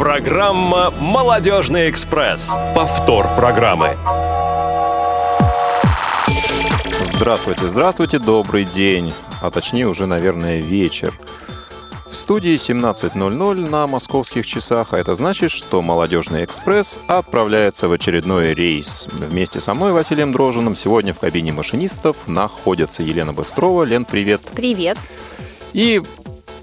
Программа «Молодежный экспресс». Повтор программы. Здравствуйте, здравствуйте, добрый день, а точнее уже, наверное, вечер. В студии 17.00 на московских часах, а это значит, что «Молодежный экспресс» отправляется в очередной рейс. Вместе со мной, Василием Дрожиным, сегодня в кабине машинистов находится Елена Быстрова. Лен, привет. Привет. И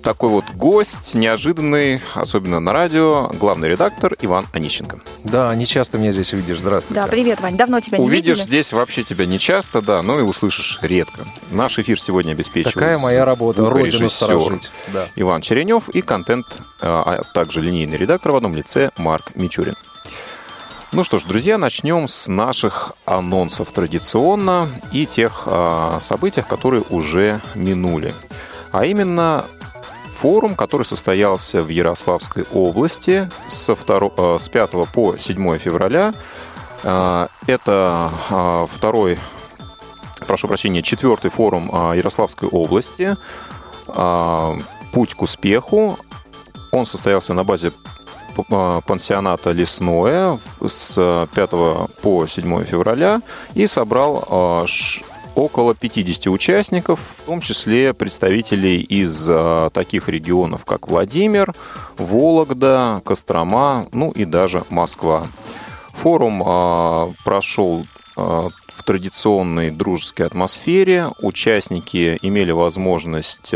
такой вот гость, неожиданный, особенно на радио, главный редактор Иван Онищенко. Да, не часто меня здесь увидишь. Здравствуйте. Да, привет, Вань. Давно тебя не Увидишь видели. здесь вообще тебя не часто, да, но и услышишь редко. Наш эфир сегодня обеспечивает Такая моя работа, родину сторожить. Да. Иван Черенев и контент, а также линейный редактор в одном лице Марк Мичурин. Ну что ж, друзья, начнем с наших анонсов традиционно и тех а, событиях, которые уже минули. А именно форум, который состоялся в Ярославской области со 2, с 5 по 7 февраля. А, Это а, второй, прошу прощения, четвертый форум Ярославской области «Путь к успеху». Он состоялся на базе пансионата «Лесное» с 5 по 7 февраля и собрал около 50 участников, в том числе представителей из а, таких регионов, как Владимир, Вологда, Кострома, ну и даже Москва. Форум а, прошел а, в традиционной дружеской атмосфере. Участники имели возможность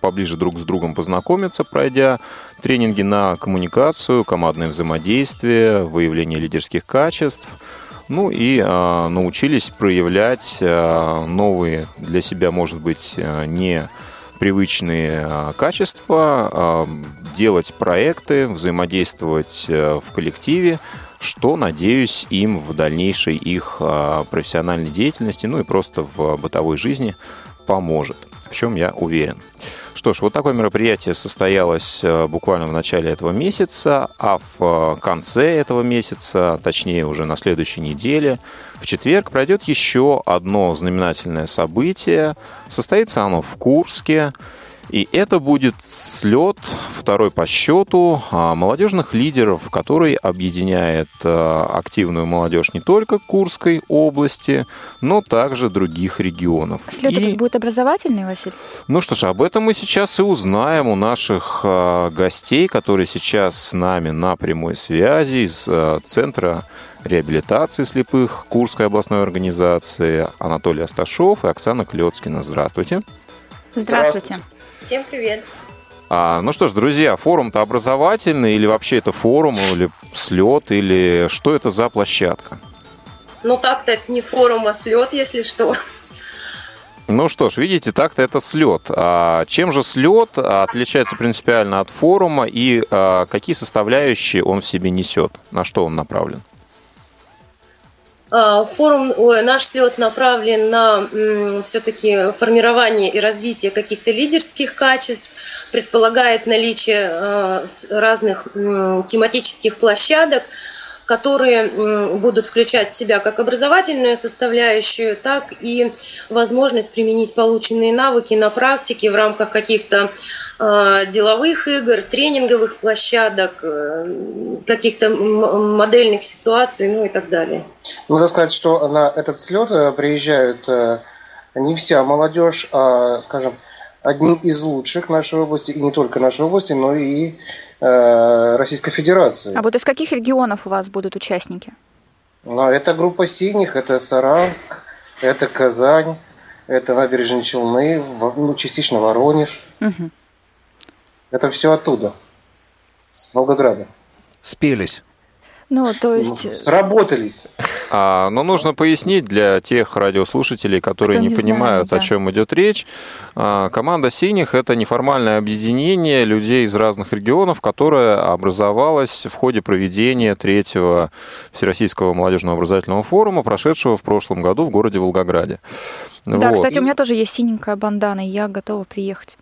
поближе друг с другом познакомиться, пройдя тренинги на коммуникацию, командное взаимодействие, выявление лидерских качеств. Ну и а, научились проявлять а, новые для себя, может быть, а, не привычные а, качества, а, делать проекты, взаимодействовать в коллективе, что, надеюсь, им в дальнейшей их профессиональной деятельности, ну и просто в бытовой жизни поможет, в чем я уверен. Что ж, вот такое мероприятие состоялось э, буквально в начале этого месяца, а в э, конце этого месяца, точнее уже на следующей неделе, в четверг пройдет еще одно знаменательное событие. Состоится оно в Курске. И это будет слет, второй по счету, а, молодежных лидеров, который объединяет а, активную молодежь не только Курской области, но также других регионов. Слет И- этот будет образовательный, Василий? ну что ж, об этом мы сейчас и узнаем у наших а, гостей, которые сейчас с нами на прямой связи из Центра реабилитации слепых Курской областной организации Анатолий Асташов и Оксана Клецкина. Здравствуйте. Здравствуйте. Всем привет. А, ну что ж, друзья, форум-то образовательный или вообще это форум, или слет, или что это за площадка? Ну так-то это не форум, а слет, если что. Ну что ж, видите, так-то это слет. А чем же слет отличается принципиально от форума и а, какие составляющие он в себе несет? На что он направлен? А, Форум, наш слет направлен на все-таки формирование и развитие каких-то лидерских качеств, предполагает наличие а, разных тематических площадок, которые будут включать в себя как образовательную составляющую, так и возможность применить полученные навыки на практике в рамках каких-то а, деловых игр, тренинговых площадок, э, каких-то модельных ситуаций, ну и так далее. Надо сказать, что на этот слет э, приезжают э, не вся молодежь, а, скажем, одни из лучших нашей области, и не только нашей области, но и э, Российской Федерации. А вот из каких регионов у вас будут участники? Но это группа синих, это Саранск, это Казань, это набережные Челны, ну, частично Воронеж. Мгм. Это все оттуда, с Волгограда. Спелись. Ну, то Ну, есть... Сработались. А, но нужно пояснить для тех радиослушателей, которые Кто не, не понимают, знает, о да. чем идет речь. А, команда «Синих» — это неформальное объединение людей из разных регионов, которое образовалось в ходе проведения третьего Всероссийского молодежного образовательного форума, прошедшего в прошлом году в городе Волгограде. Да, Вот. кстати, у меня тоже есть синенькая бандана, и я готова приехать.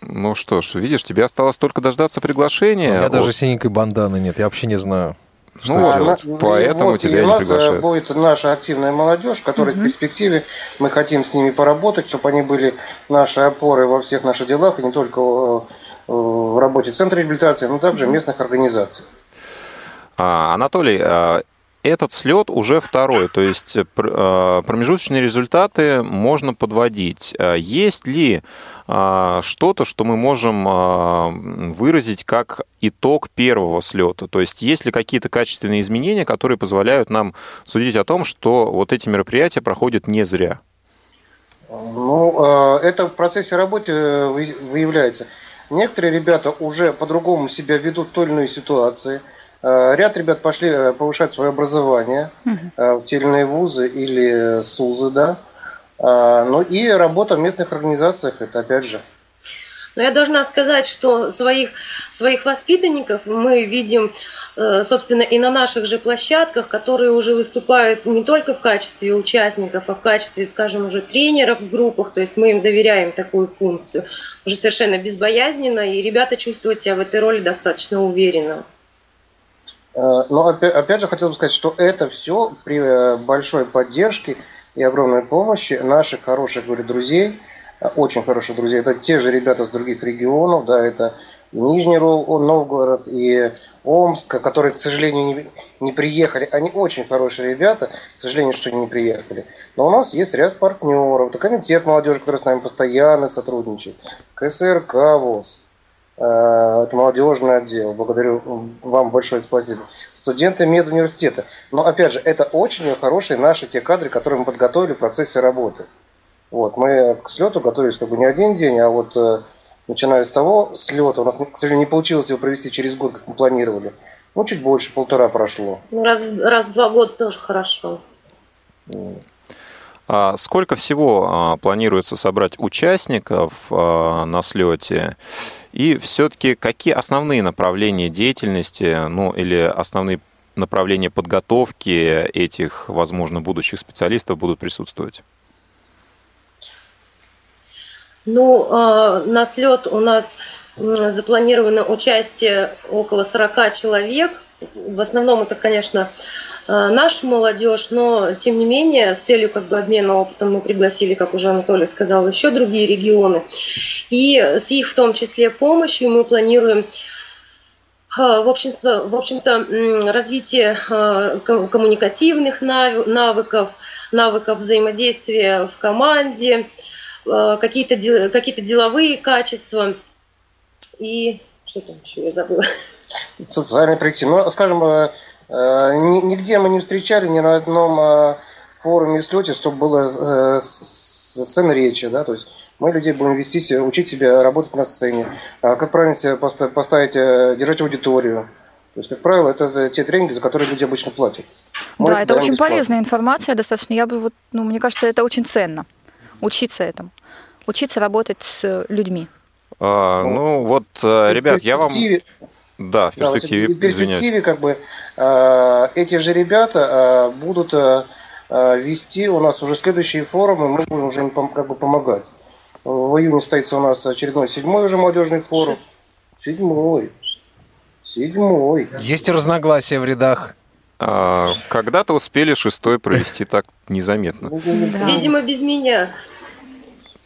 Ну что ж, видишь, тебе осталось только дождаться У приглашения. меня даже Вот. синенькой банданы нет. Я вообще не знаю. Ну что вот, делать. на- поэтому вот, тебя и у не нас э, приглашают. будет наша активная молодежь, которая в перспективе мы хотим с ними поработать, чтобы они были нашей опорой во всех наших делах, и не только э, в работе Центра реабилитации, но также местных организаций. А, Анатолий, этот слет уже второй, то есть промежуточные результаты можно подводить. Есть ли что-то, что мы можем выразить как итог первого слета? То есть есть ли какие-то качественные изменения, которые позволяют нам судить о том, что вот эти мероприятия проходят не зря? Ну, это в процессе работы выявляется. Некоторые ребята уже по-другому себя ведут в той или иной ситуации. Э, ряд ребят пошли э, повышать свое образование угу. в те или иные вузы или СУЗы, да. Ну и работа в местных организациях, это опять же. Но я должна сказать, что своих, своих воспитанников мы видим Э, собственно, и на наших же площадках, которые уже выступают не только в качестве участников, а в качестве, скажем, уже тренеров в группах, то есть мы им доверяем такую функцию, уже совершенно безбоязненно, и ребята чувствуют себя в этой роли достаточно уверенно. Э, но опять, опять же хотел бы сказать, что это все при э, большой поддержке и огромной помощи наших хороших, говорю, друзей, очень хороших друзей. Это те же ребята с других регионов, да, это и Нижний Новгород, и Омска, которые, к сожалению, не, не приехали. Они очень хорошие ребята, к сожалению, что не приехали. Но у нас есть ряд партнеров. Это комитет молодежи, который с нами постоянно сотрудничает. КСРК ВОЗ. Э, это молодежный отдел. Благодарю вам большое спасибо. Студенты медуниверситета. Но, опять же, это очень хорошие наши те кадры, которые мы подготовили в процессе работы. Вот, мы к слету готовились как бы не один день, а вот э, начиная с того слета, у нас, к сожалению, не получилось его провести через год, как мы планировали. Ну, чуть больше, полтора прошло. Ну, раз, раз в два года тоже хорошо. А сколько всего а, планируется собрать участников а, на слете? И все-таки какие основные направления деятельности, ну или основные направления подготовки этих, возможно, будущих специалистов будут присутствовать? Ну, а, на слет у нас запланировано участие около 40 человек. В основном это, конечно, а, наша молодежь, но тем не менее с целью как бы обмена опытом мы пригласили, как уже Анатолий сказал, еще другие регионы. И с их в том числе помощью мы планируем а, в общем-то, в общем-то развитие коммуникативных навыков, навыков взаимодействия в команде, Э, какие-то какие деловые качества и что там еще я забыла. Социальные проекты. Ну, скажем, э, э, нигде мы не встречали ни на одном форуме слете, чтобы было сцена речи, да, то есть мы людей будем вести, учить себя работать на сцене, а как правильно себя поставить, держать аудиторию. То есть, как правило, это те тренинги, за которые люди обычно платят. Мы да, это, очень бесплатно. полезная информация достаточно. Я бы вот, ну, мне кажется, это очень ценно учиться этому, учиться работать с людьми. А, ну вот, э, ребят, я вам... Да, в перспективе, да, в перспективе как бы э, эти же ребята э, будут э, э, вести у нас уже следующие форумы, мы будем уже им как бы помогать. В июне состоится у нас очередной седьмой уже молодежный форум. Седьмой. Седьмой. Есть разногласия в рядах. А, когда-то успели шестой провести так незаметно. Да. Видимо, без меня.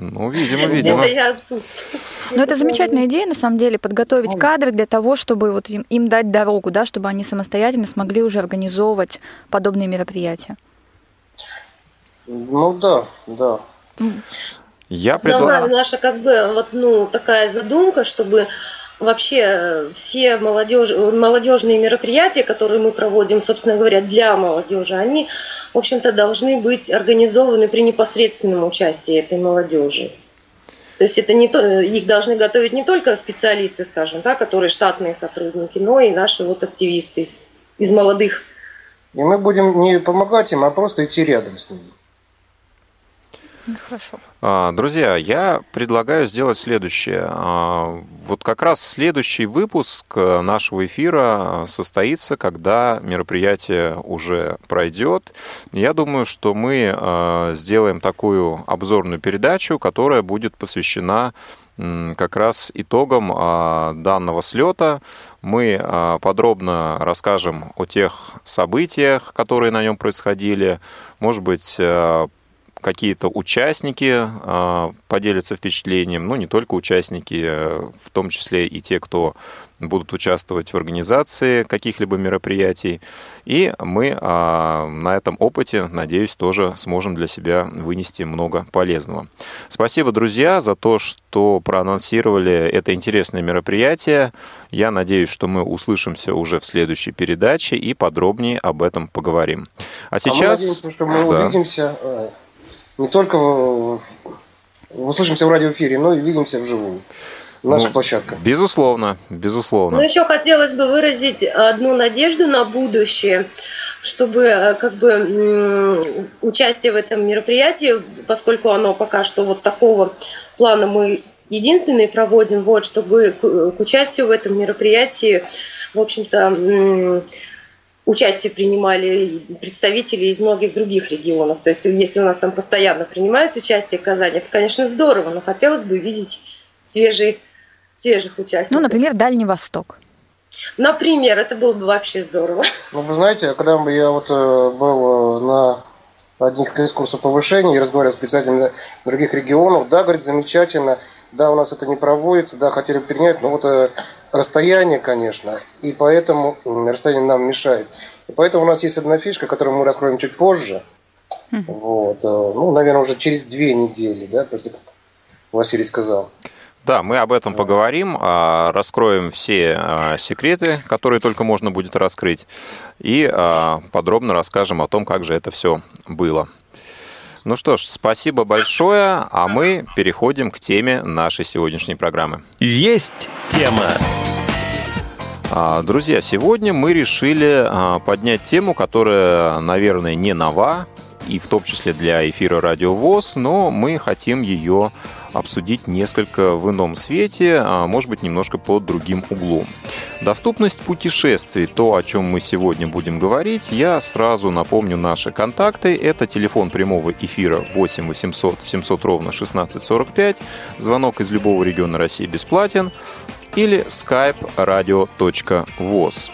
Ну, видимо, видимо. Где-то я отсутствую. Ну, это замечательная идея, на самом деле, подготовить кадры для того, чтобы вот им, им дать дорогу, да, чтобы они самостоятельно смогли уже организовывать подобные мероприятия. Ну да, да. Я предлагаю... Наша как бы вот ну такая задумка, чтобы вообще э, все молодежь, молодежные мероприятия, которые мы проводим, собственно говоря, для молодежи, они, в общем-то, должны быть организованы при непосредственном участии этой молодежи. То есть это не то, э, их должны готовить не только специалисты, скажем, да, которые штатные сотрудники, но и наши вот активисты из, из молодых. И мы будем не помогать им, а просто идти рядом с ними. Хорошо. А, друзья, я предлагаю сделать следующее. А, вот как раз следующий выпуск э, нашего эфира состоится, когда мероприятие уже пройдет. Я думаю, что мы э, сделаем такую обзорную передачу, которая будет посвящена как раз итогам а, данного слета. Мы подробно расскажем о тех событиях, которые на нем происходили, может быть, э, какие-то участники а, поделятся впечатлением, ну, не только участники, э, в том числе и те, кто будут участвовать в организации каких-либо мероприятий. И мы а, на этом опыте, надеюсь, тоже сможем для себя вынести много полезного. Спасибо, друзья, за то, что проанонсировали это интересное мероприятие. Я надеюсь, что мы услышимся уже в следующей передаче и подробнее об этом поговорим. А сейчас... А мы надеемся, что мы да. увидимся э, не только в... услышимся в радиоэфире, но и увидимся вживую наша ну, площадка. Безусловно, безусловно. Ну, еще хотелось бы выразить одну надежду на будущее, чтобы э, как бы участие в этом мероприятии, поскольку оно пока что вот такого плана мы единственные проводим, вот, чтобы к участию в этом мероприятии, в общем-то, участие принимали представители из многих других регионов. То есть, если у нас там постоянно принимают участие в Казани, это, конечно, здорово, но хотелось бы видеть свежий свежих участников. Ну, например, Дальний Восток. Например, это было бы вообще здорово. Ну, вы знаете, когда я вот э, был э, на одних курсов повышения и разговаривал с представителями других регионов, да, говорит, замечательно, да, у нас это не проводится, да, хотели принять, но вот э, расстояние, конечно, и поэтому расстояние нам мешает. И поэтому у нас есть одна фишка, которую мы раскроем чуть позже. Вот, ну, наверное, уже через две недели, да, после как Василий сказал. Да, мы об этом поговорим, а, раскроем все а, секреты, которые только можно будет раскрыть, и а, подробно расскажем о том, как же это все было. Ну что ж, спасибо большое, а мы переходим к теме нашей сегодняшней программы. Есть тема. Друзья, сегодня мы решили поднять тему, которая, наверное, не нова, и в том числе для эфира Радио ВОЗ, но мы хотим ее обсудить несколько в ином свете, а может быть немножко под другим углом. Доступность путешествий, то, о чем мы сегодня будем говорить, я сразу напомню наши контакты. Это телефон прямого эфира 8 800 700 ровно 1645, звонок из любого региона России бесплатен, или skype radio.voz.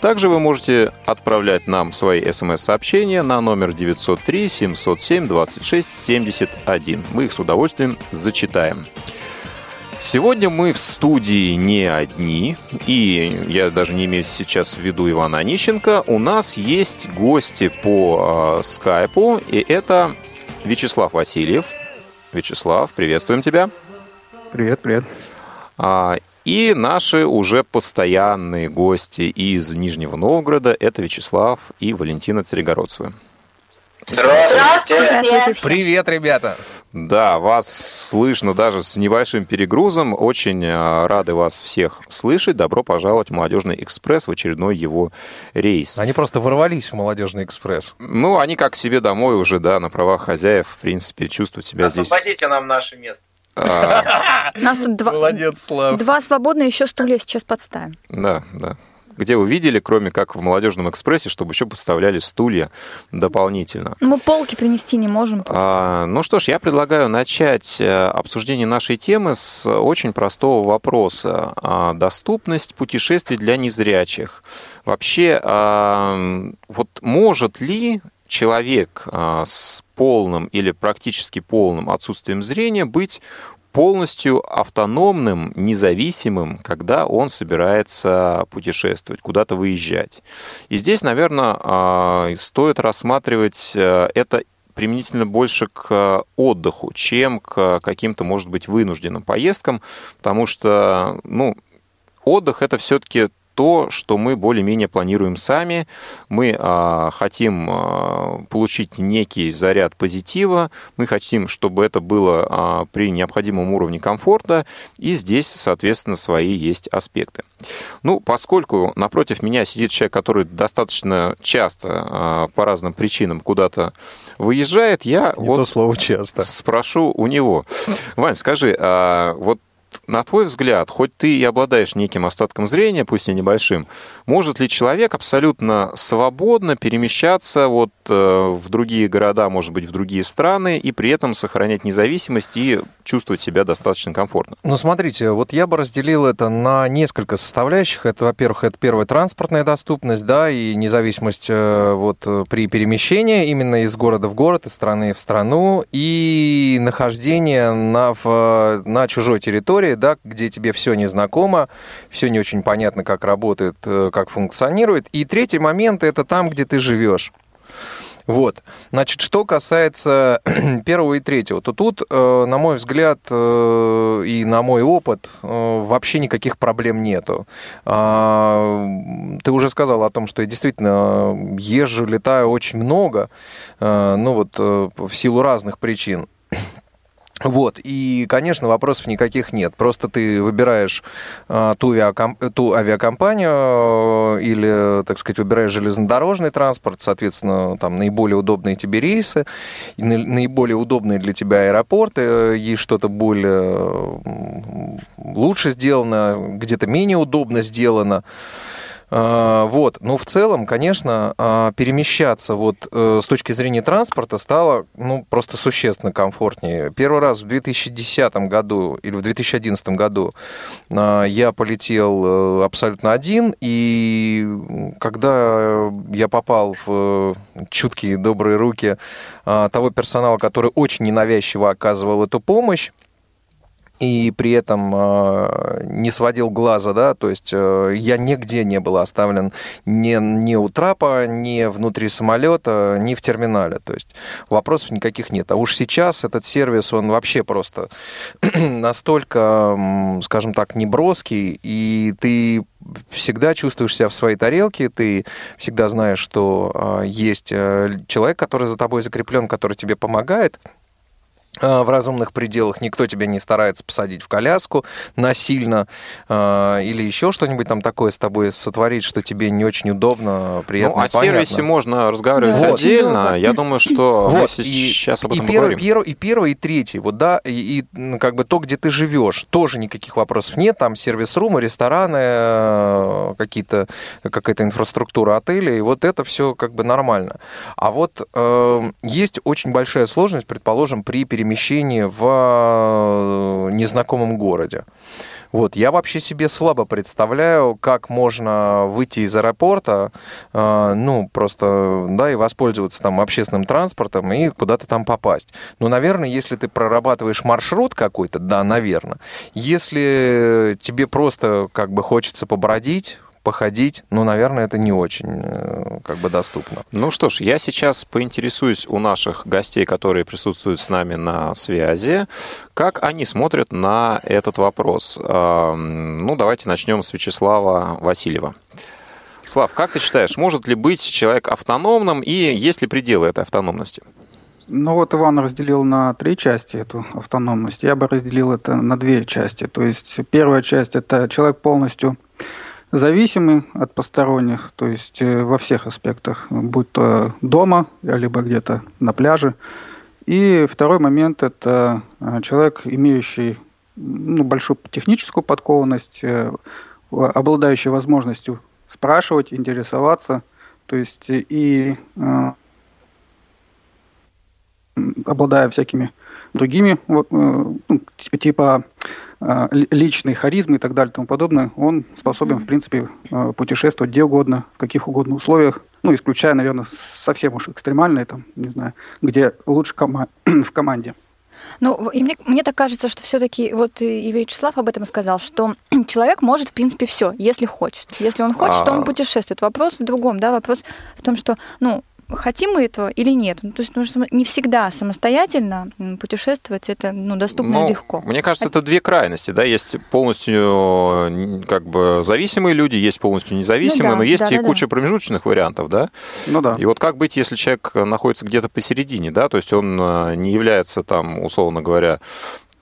Также вы можете отправлять нам свои смс-сообщения на номер 903 707 26 71. Мы их с удовольствием зачитаем. Сегодня мы в студии не одни, и я даже не имею сейчас в виду Ивана Онищенко. У нас есть гости по э, скайпу, и это Вячеслав Васильев. Вячеслав, приветствуем тебя. Привет, привет. А, и наши уже постоянные гости из Нижнего Новгорода – это Вячеслав и Валентина Царегородцевы. Здравствуйте. Здравствуйте. Привет, ребята. Да, вас слышно даже с небольшим перегрузом. Очень а, рады вас всех слышать. Добро пожаловать в «Молодежный экспресс» в очередной его рейс. Они просто ворвались в «Молодежный экспресс». Ну, они как себе домой уже, да, на правах хозяев, в принципе, чувствуют себя Освободите здесь. Освободите нам наше место. А. У нас тут два, Молодец, Слав. два свободные, еще стулья сейчас подставим. Да, да. Где вы видели, кроме как в молодежном экспрессе, чтобы еще поставляли стулья дополнительно? Мы полки принести не можем. А, ну что ж, я предлагаю начать э, обсуждение нашей темы с очень простого вопроса. А, доступность путешествий для незрячих. Вообще, а, вот может ли человек а, с полным или практически полным отсутствием зрения быть полностью автономным, независимым, когда он собирается путешествовать, куда-то выезжать. И здесь, наверное, а, стоит рассматривать э, это применительно больше к отдыху, чем к каким-то, может быть, вынужденным поездкам, потому что, ну, отдых это все-таки то, что мы более-менее планируем сами. Мы а, хотим а, получить некий заряд позитива, мы хотим, чтобы это было а, при необходимом уровне комфорта, и здесь, соответственно, свои есть аспекты. Ну, поскольку напротив меня сидит человек, который достаточно часто а, по разным причинам куда-то выезжает, я Не вот то слово часто. спрошу у него. Вань, скажи, а, вот на твой взгляд, хоть ты и обладаешь неким остатком зрения, пусть и небольшим, может ли человек абсолютно свободно перемещаться вот э, в другие города, может быть, в другие страны, и при этом сохранять независимость и чувствовать себя достаточно комфортно? Ну, смотрите, вот я бы разделил это на несколько составляющих. Это, во-первых, это первая транспортная доступность, да, и независимость э, вот при перемещении именно из города в город, из страны в страну, и нахождение на, в, на чужой территории, да, где тебе все незнакомо, все не очень понятно, как работает, э, как функционирует. И третий момент – это там, где ты живешь. Вот. Значит, что касается первого и третьего, то тут, э, на мой взгляд, э, и на мой опыт, вообще никаких проблем нету. А, ты уже сказал о том, что я действительно езжу, летаю очень много, ну вот в силу разных причин. Вот, и, конечно, вопросов никаких нет. Просто ты выбираешь э, ту, авиакомп... ту авиакомпанию э, или, так сказать, выбираешь железнодорожный транспорт, соответственно, там наиболее удобные тебе рейсы, наиболее удобные для тебя аэропорты, э, есть что-то более лучше сделано, где-то менее удобно сделано. А, вот. Но в целом, конечно, а, перемещаться вот э, с точки зрения транспорта стало ну, просто существенно комфортнее. Первый раз в 2010 году или в 2011 году а, я полетел э, абсолютно один, и когда я попал в чуткие добрые руки того персонала, который очень ненавязчиво оказывал эту помощь, и при этом э, не сводил глаза, да, то есть э, я нигде не был оставлен ни, ни у трапа, ни внутри самолета, ни в терминале, то есть вопросов никаких нет. А уж сейчас этот сервис, он вообще просто настолько, скажем так, неброский, и ты всегда чувствуешь себя в своей тарелке, ты всегда знаешь, что э, есть э, человек, который за тобой закреплен, который тебе помогает, в разумных пределах, никто тебя не старается посадить в коляску насильно э, или еще что-нибудь там такое с тобой сотворить, что тебе не очень удобно, приятно, Ну, о понятно. сервисе можно разговаривать вот. отдельно. Я думаю, что вот. мы сейчас и, об этом и первый, поговорим. Первый, и первый, и третий, вот, да, и, и как бы то, где ты живешь, тоже никаких вопросов нет, там сервис-румы, рестораны, э, какие-то, какая-то инфраструктура отеля, и вот это все как бы нормально. А вот э, есть очень большая сложность, предположим, при перемещении перемещении в э, незнакомом городе. Вот, я вообще себе слабо представляю, как можно выйти из аэропорта, э, ну, просто, да, и воспользоваться там общественным транспортом и куда-то там попасть. Ну, наверное, если ты прорабатываешь маршрут какой-то, да, наверное. Если тебе просто как бы хочется побродить, походить, ну, наверное, это не очень э, как бы доступно. Ну что ж, я сейчас поинтересуюсь у наших гостей, которые присутствуют с нами на связи, как они смотрят на этот вопрос. Ну, давайте начнем с Вячеслава Васильева. Слав, как ты считаешь, может ли быть человек автономным и есть ли пределы этой автономности? Ну вот Иван разделил на три части эту автономность. Я бы разделил это на две части. То есть первая часть это человек полностью зависимы от посторонних, то есть э, во всех аспектах, будь то дома, либо где-то на пляже. И второй момент – это э, человек, имеющий ну, большую техническую подкованность, э, обладающий возможностью спрашивать, интересоваться, то есть и обладая всякими другими, ну, типа Э, личной харизмы и так далее и тому подобное, он способен, в принципе, э, путешествовать где угодно, в каких угодно условиях, ну, исключая, наверное, совсем уж экстремальные, там, не знаю, где лучше кома- в команде. Ну, и мне, мне так кажется, что все-таки, вот и Вячеслав об этом сказал, что человек может, в принципе, все, если хочет. Если он хочет, а... то он путешествует. Вопрос в другом, да, вопрос в том, что, ну, хотим мы этого или нет. Ну, то есть, что не всегда самостоятельно путешествовать это ну, доступно ну, и легко. Мне кажется, это две крайности. Да? Есть полностью как бы зависимые люди, есть полностью независимые, ну, да, но есть да, и да, куча да. промежуточных вариантов. Да? Ну да. И вот как быть, если человек находится где-то посередине, да, то есть он э, не является там, условно говоря,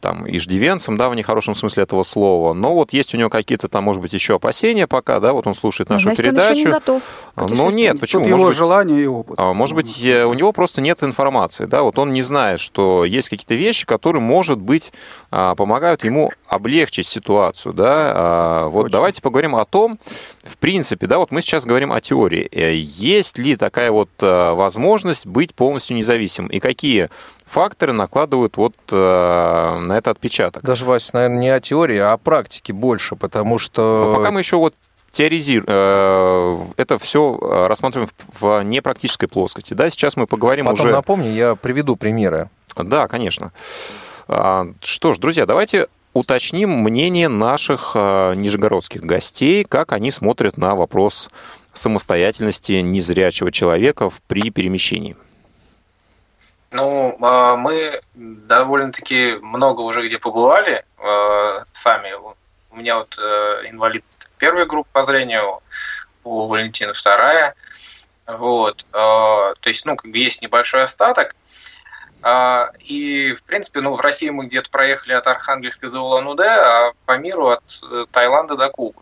там иждивенцем, да, в нехорошем смысле этого слова, но вот есть у него какие-то там, может быть, еще опасения пока, да, вот он слушает нашу Значит, передачу. Он еще не готов ну нет, почему? Тут может его быть, желание и опыт. а, Может быть, у него просто нет информации, да, вот он не знает, что есть какие-то вещи, которые, может быть, а, помогают ему облегчить ситуацию, да. А, Вот Очень. давайте поговорим о том, в принципе, да, вот мы сейчас говорим о теории. Э, Есть ли такая вот возможность быть полностью независимым? И какие факторы накладывают вот э, на это отпечаток? Даже, Вася, наверное, не о теории, а о практике больше, потому что... Но пока мы еще вот теоризируем, это все рассматриваем в- непрактической плоскости. Да, сейчас мы поговорим Потом уже... напомни, я приведу примеры. Да, конечно. А, Что ж, друзья, давайте уточним мнение наших а, нижегородских гостей, как они смотрят на вопрос самостоятельности незрячего человека при перемещении. Ну, а, мы довольно-таки много уже где побывали а, сами. У меня вот э, инвалидность первая группа по зрению, у Валентина вторая. Вот. а, То есть, ну, как бы есть небольшой остаток. И, в принципе, ну, в России мы где-то проехали от Архангельска до Улан-Удэ, а по миру от э, Таиланда до Кубы.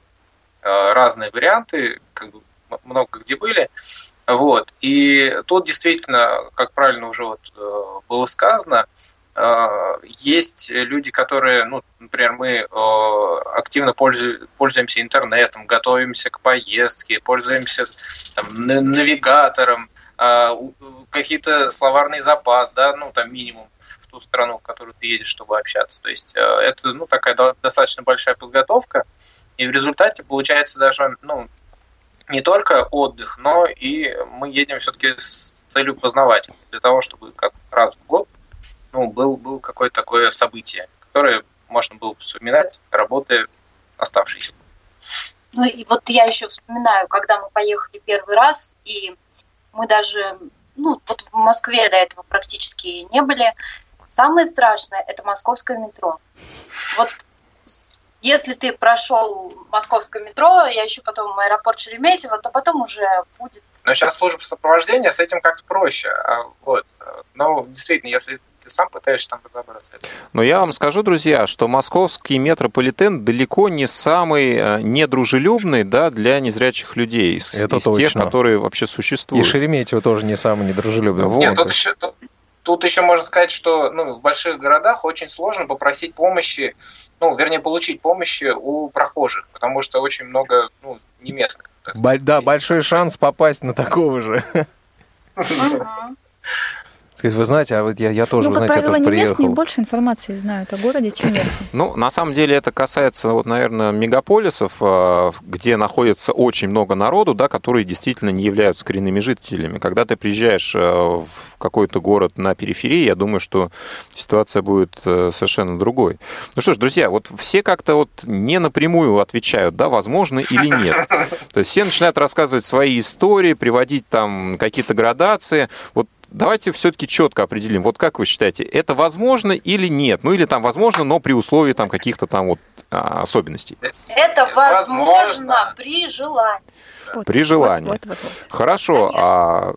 Разные варианты, как бы много где были. Вот. И тут действительно, как правильно уже вот э, было сказано, э, есть люди, которые, ну, например, мы э, активно пользу- пользуемся интернетом, готовимся к поездке, пользуемся там, на- навигатором, какие-то словарный запас, да, ну, там минимум в ту страну, в которую ты едешь, чтобы общаться. То есть это, ну, такая до- достаточно большая подготовка, и в результате получается даже, ну, не только отдых, но и мы едем все-таки с целью познавать, для того, чтобы как раз в год ну, был, был какое-то такое событие, которое можно было бы вспоминать, работая оставшиеся. Ну и вот я еще вспоминаю, когда мы поехали первый раз, и мы даже, ну вот в Москве до этого практически не были. Самое страшное – это московское метро. Вот если ты прошел московское метро, я еще потом аэропорт Шереметьево, то потом уже будет... Но сейчас служба сопровождения с этим как-то проще. а, Вот. Но действительно, если ты сам пытаешься там разобраться, это Но я вам скажу, друзья, что московский метрополитен далеко не самый э, недружелюбный да, для незрячих людей из, Это из тех, точно. которые вообще И существуют. Шереметьево тоже не самый недружелюбный. Вот. Нет, тут еще, тут, тут еще можно сказать, что ну, в больших городах очень сложно попросить помощи, ну, вернее, получить помощи у прохожих, потому что очень много ну, не местных. сказать, Да, большой шанс попасть на такого же. Сказать, Вы знаете, а вот я, я тоже, ну, вы знаете, я правило, тоже не местные приехал. больше информации знают о городе, чем местные. Ну, на самом деле это касается, вот, наверное, мегаполисов, э, где находится очень много народу, да, которые действительно не являются коренными жителями. Когда ты приезжаешь э, в какой-то город на периферии, я думаю, что ситуация будет э, совершенно другой. Ну что ж, друзья, вот все как-то вот не напрямую отвечают, да, возможно или нет. То есть все начинают рассказывать свои истории, приводить там какие-то градации. Вот давайте все-таки четко определим, вот как вы считаете, это возможно или нет? Ну или там возможно, но при условии там каких-то там вот а, особенностей. Это возможно Возможно. при желании. Вот, При вот, желании. Вот, вот, вот. Хорошо, а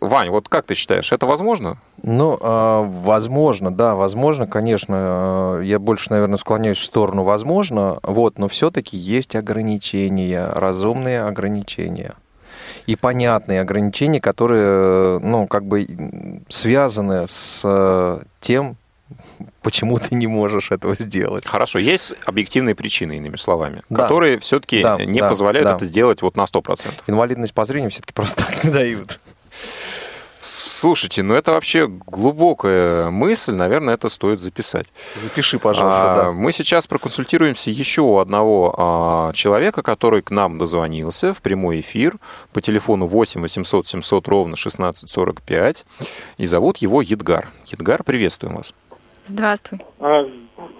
Вань, вот как ты считаешь, это возможно? Ну, а, возможно, да, возможно, конечно. а, Я больше, наверное, склоняюсь в сторону возможно, вот, но все-таки есть ограничения, разумные ограничения. И понятные ограничения, которые, ну, как бы связаны с э, тем, почему ты не можешь этого сделать. Хорошо, есть объективные причины, иными словами, Да. которые все-таки Да, не да, позволяют да. это сделать вот на 100%. Инвалидность по зрению все-таки просто так не дают. Слушайте, ну это вообще глубокая мысль, наверное, это стоит записать. Запиши, пожалуйста, А, да. Мы сейчас проконсультируемся еще у одного а, человека, который к нам дозвонился в прямой эфир по телефону 8 800 700 ровно 1645. И зовут его Едгар. Едгар, приветствуем вас. Здравствуй. А,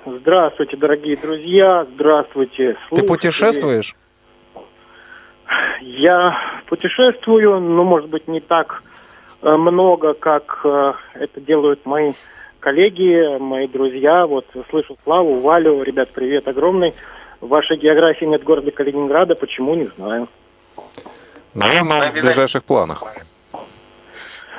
Здравствуйте, дорогие друзья, здравствуйте. Ты слушатели. путешествуешь? Я путешествую, но, может быть, не так много, как э, это делают мои коллеги, мои друзья. Вот слышу Славу, Валю. Ребят, привет огромный. В вашей географии нет города Калининграда, почему, не знаю. Наверное, в ближайших планах.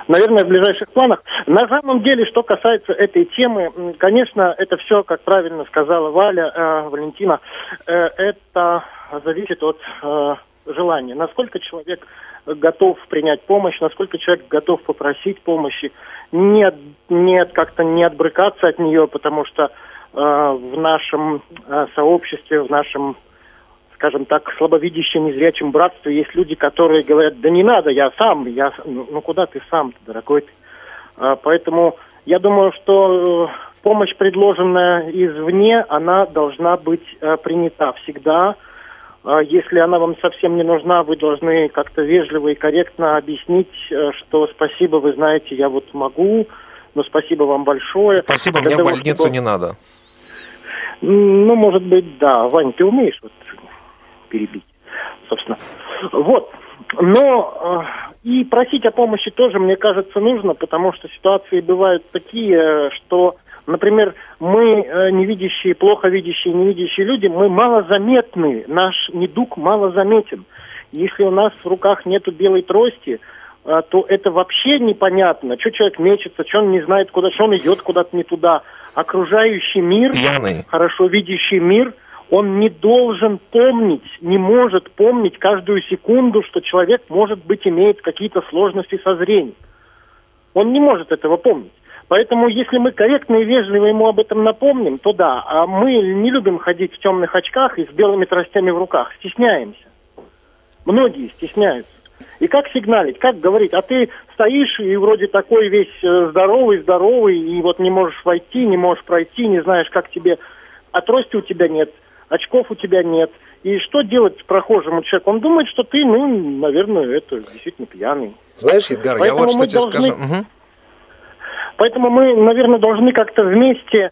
наверное, в ближайших планах. На самом деле, что касается этой темы, конечно, это все, как правильно сказала Валя, э, Валентина, э, это зависит от э, желания. Насколько человек готов принять помощь, насколько человек готов попросить помощи, нет, нет, как-то не отбрыкаться от нее, потому что э, в нашем э, сообществе, в нашем скажем так, слабовидящем, незрячем братстве есть люди, которые говорят, да не надо, я сам, я, ну, ну куда ты сам, дорогой ты. А, поэтому я думаю, что э, помощь, предложенная извне, она должна быть а, принята всегда. А, если она вам совсем не нужна, вы должны как-то вежливо и корректно объяснить, э, что спасибо, вы знаете, я вот могу, но спасибо вам большое. Спасибо, мне в больницу чтобы... не надо. Ну, может быть, да. Вань, ты умеешь вот перебить, собственно. Вот. Но э, и просить о помощи тоже, мне кажется, нужно, потому что ситуации бывают такие, что, например, мы, э, невидящие, плохо видящие, невидящие люди, мы малозаметны, наш недуг малозаметен. Если у нас в руках нету белой трости, э, то это вообще непонятно, что человек мечется, что он не знает куда, что он идет куда-то не туда. Окружающий мир, Пьяный. хорошо видящий мир – он не должен помнить, не может помнить каждую секунду, что человек, может быть, имеет какие-то сложности со зрением. Он не может этого помнить. Поэтому, если мы корректно и вежливо ему об этом напомним, то да. А мы не любим ходить в темных очках и с белыми тростями в руках. Стесняемся. Многие стесняются. И как сигналить, как говорить, а ты стоишь и вроде такой весь э, здоровый, здоровый, и вот не можешь войти, не можешь пройти, не знаешь, как тебе, а трости у тебя нет очков у тебя нет. И что делать прохожему человеку? Он думает, что ты, ну, наверное, это действительно пьяный. Знаешь, Едгар, Поэтому я вот что тебе должны... скажу. Угу. Поэтому мы, наверное, должны как-то вместе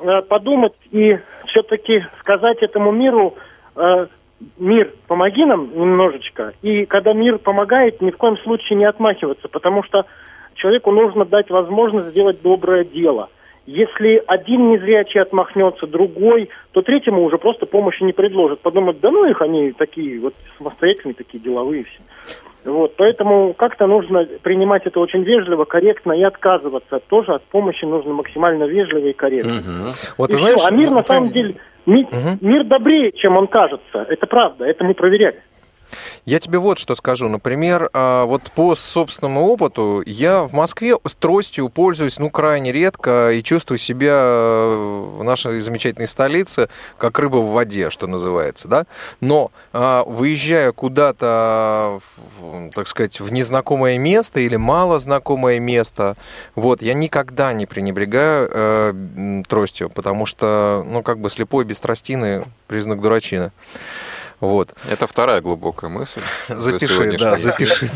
э, подумать и все-таки сказать этому миру, э, мир, помоги нам немножечко. И когда мир помогает, ни в коем случае не отмахиваться, потому что человеку нужно дать возможность сделать доброе дело – если один незрячий отмахнется, другой, то третьему уже просто помощи не предложат. Подумают, да ну их они такие вот самостоятельные, такие деловые все. Вот, поэтому как-то нужно принимать это очень вежливо, корректно и отказываться. Тоже от помощи нужно максимально вежливо и корректно. Угу. Вот, и знаешь, все. А мир на самом деле, мир, угу. мир добрее, чем он кажется. Это правда, это мы проверяли. Я тебе вот что скажу. Например, а, вот по собственному опыту, я в Москве с тростью пользуюсь, ну, крайне редко и чувствую себя э, в нашей замечательной столице как рыба в воде, что называется, да. Но а, выезжая куда-то, так сказать, в незнакомое место или мало знакомое место, вот, я никогда не пренебрегаю э, тростью, потому что, ну, как бы слепой без тростины признак дурачины. Вот. Это вторая глубокая мысль. Запиши, да, запиши.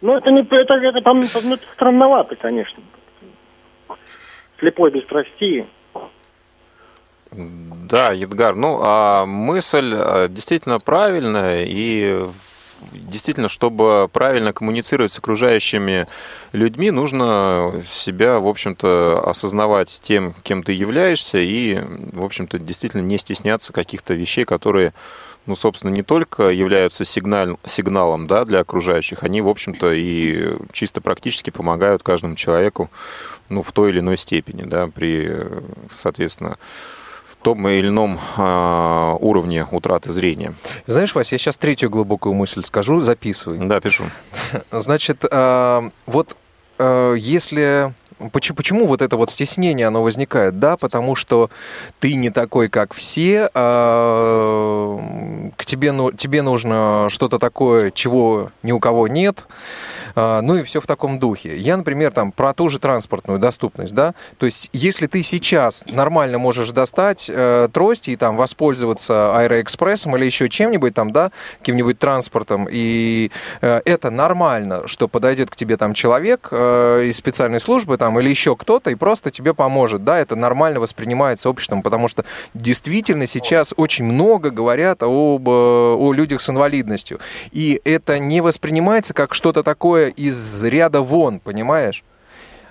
Ну, это не это, это, там, ну, это странновато, конечно. Слепой без трости. Да, Едгар, ну, а мысль а, действительно правильная, и действительно, чтобы правильно коммуницировать с окружающими людьми, нужно себя, в общем-то, осознавать тем, кем ты являешься, и, в общем-то, действительно не стесняться каких-то вещей, которые ну, собственно, не только являются сигналь, сигналом да, для окружающих, они, в общем-то, и чисто практически помогают каждому человеку ну, в той или иной степени, да, при, соответственно, том или ином э, уровне утраты зрения. Знаешь, Вася, я сейчас третью глубокую мысль скажу, записывай. Да, пишу. Значит, э, вот э, если Почему, почему вот это вот стеснение, оно возникает? Да, потому что ты не такой, как все, а к тебе, ну, тебе нужно что-то такое, чего ни у кого нет. А, ну и все в таком духе. Я, например, там про ту же транспортную доступность, да, то есть если ты сейчас нормально можешь достать э, трость и там воспользоваться аэроэкспрессом или еще чем-нибудь там, да, каким-нибудь транспортом, и э, это нормально, что подойдет к тебе там человек э, из специальной службы там или еще кто-то и просто тебе поможет, да, это нормально воспринимается обществом, потому что действительно сейчас очень много говорят об, э, о людях с инвалидностью, и это не воспринимается как что-то из ряда вон, понимаешь?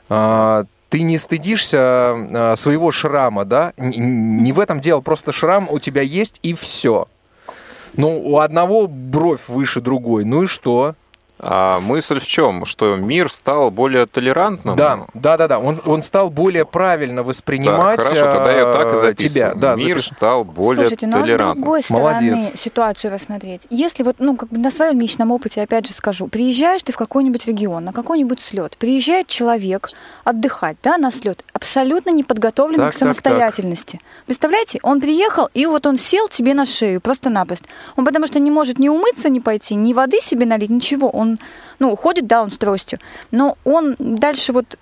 А, ты не стыдишься а, своего шрама, да? Не в этом дело, просто шрам у тебя есть и все. Ну, у одного бровь выше другой, ну и что? А мысль в чем? Что мир стал более толерантным? Да, да, да, да. Он, он стал более правильно воспринимать так, хорошо, тогда я так и э, записываю. тебя. Да, мир запиш... стал более Слушайте, ну а с толерантным. другой стороны Молодец. ситуацию рассмотреть. Если вот, ну, как бы на своем личном опыте, опять же скажу, приезжаешь ты в какой-нибудь регион, на какой-нибудь слет, приезжает человек отдыхать, да, на слет, абсолютно не подготовленный Так, к так, так. самостоятельности. Представляете, он приехал, и вот он сел тебе на шею, просто-напросто. Он потому что не может ни умыться, ни пойти, ни воды себе налить, ничего. Он, ну, ходит, да, он с тростью, но он дальше вот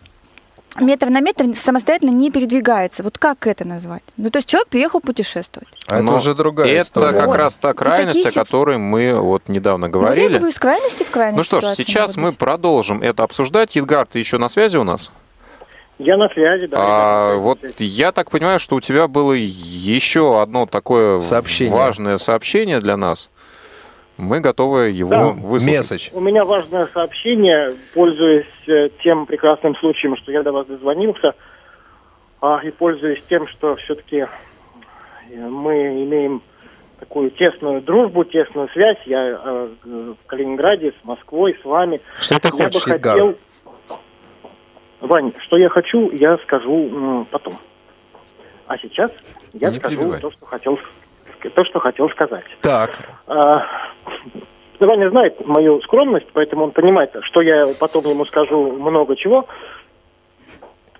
метр на метр самостоятельно не передвигается. Вот как это назвать? Ну, то есть человек приехал путешествовать. А это уже другая Это история. как Вот. раз та крайность, такие о которой мы вот недавно Ну, вот я говорили. говорю, из крайности в крайность. Ну что ж, сейчас мы продолжим это обсуждать. Едгар, ты еще на связи у нас? Я на связи, да. А, вот я так понимаю, что у тебя было еще одно такое Сообщение. важное сообщение для нас. Мы готовы его Да. выслушать. Месседж. У меня важное сообщение, пользуясь э, тем прекрасным случаем, что я до вас дозвонился, а, и пользуясь тем, что все-таки мы имеем такую тесную дружбу, тесную связь. Я э, в Калининграде, с Москвой, с вами. Что ты я бы хочешь, Едгар? хотел... Вань, что я хочу, я скажу м, потом. А сейчас я Не скажу перебивай. то, что хотел, то, что хотел сказать. Так, А, Ваня знает мою скромность, поэтому он понимает, что я потом ему скажу много чего.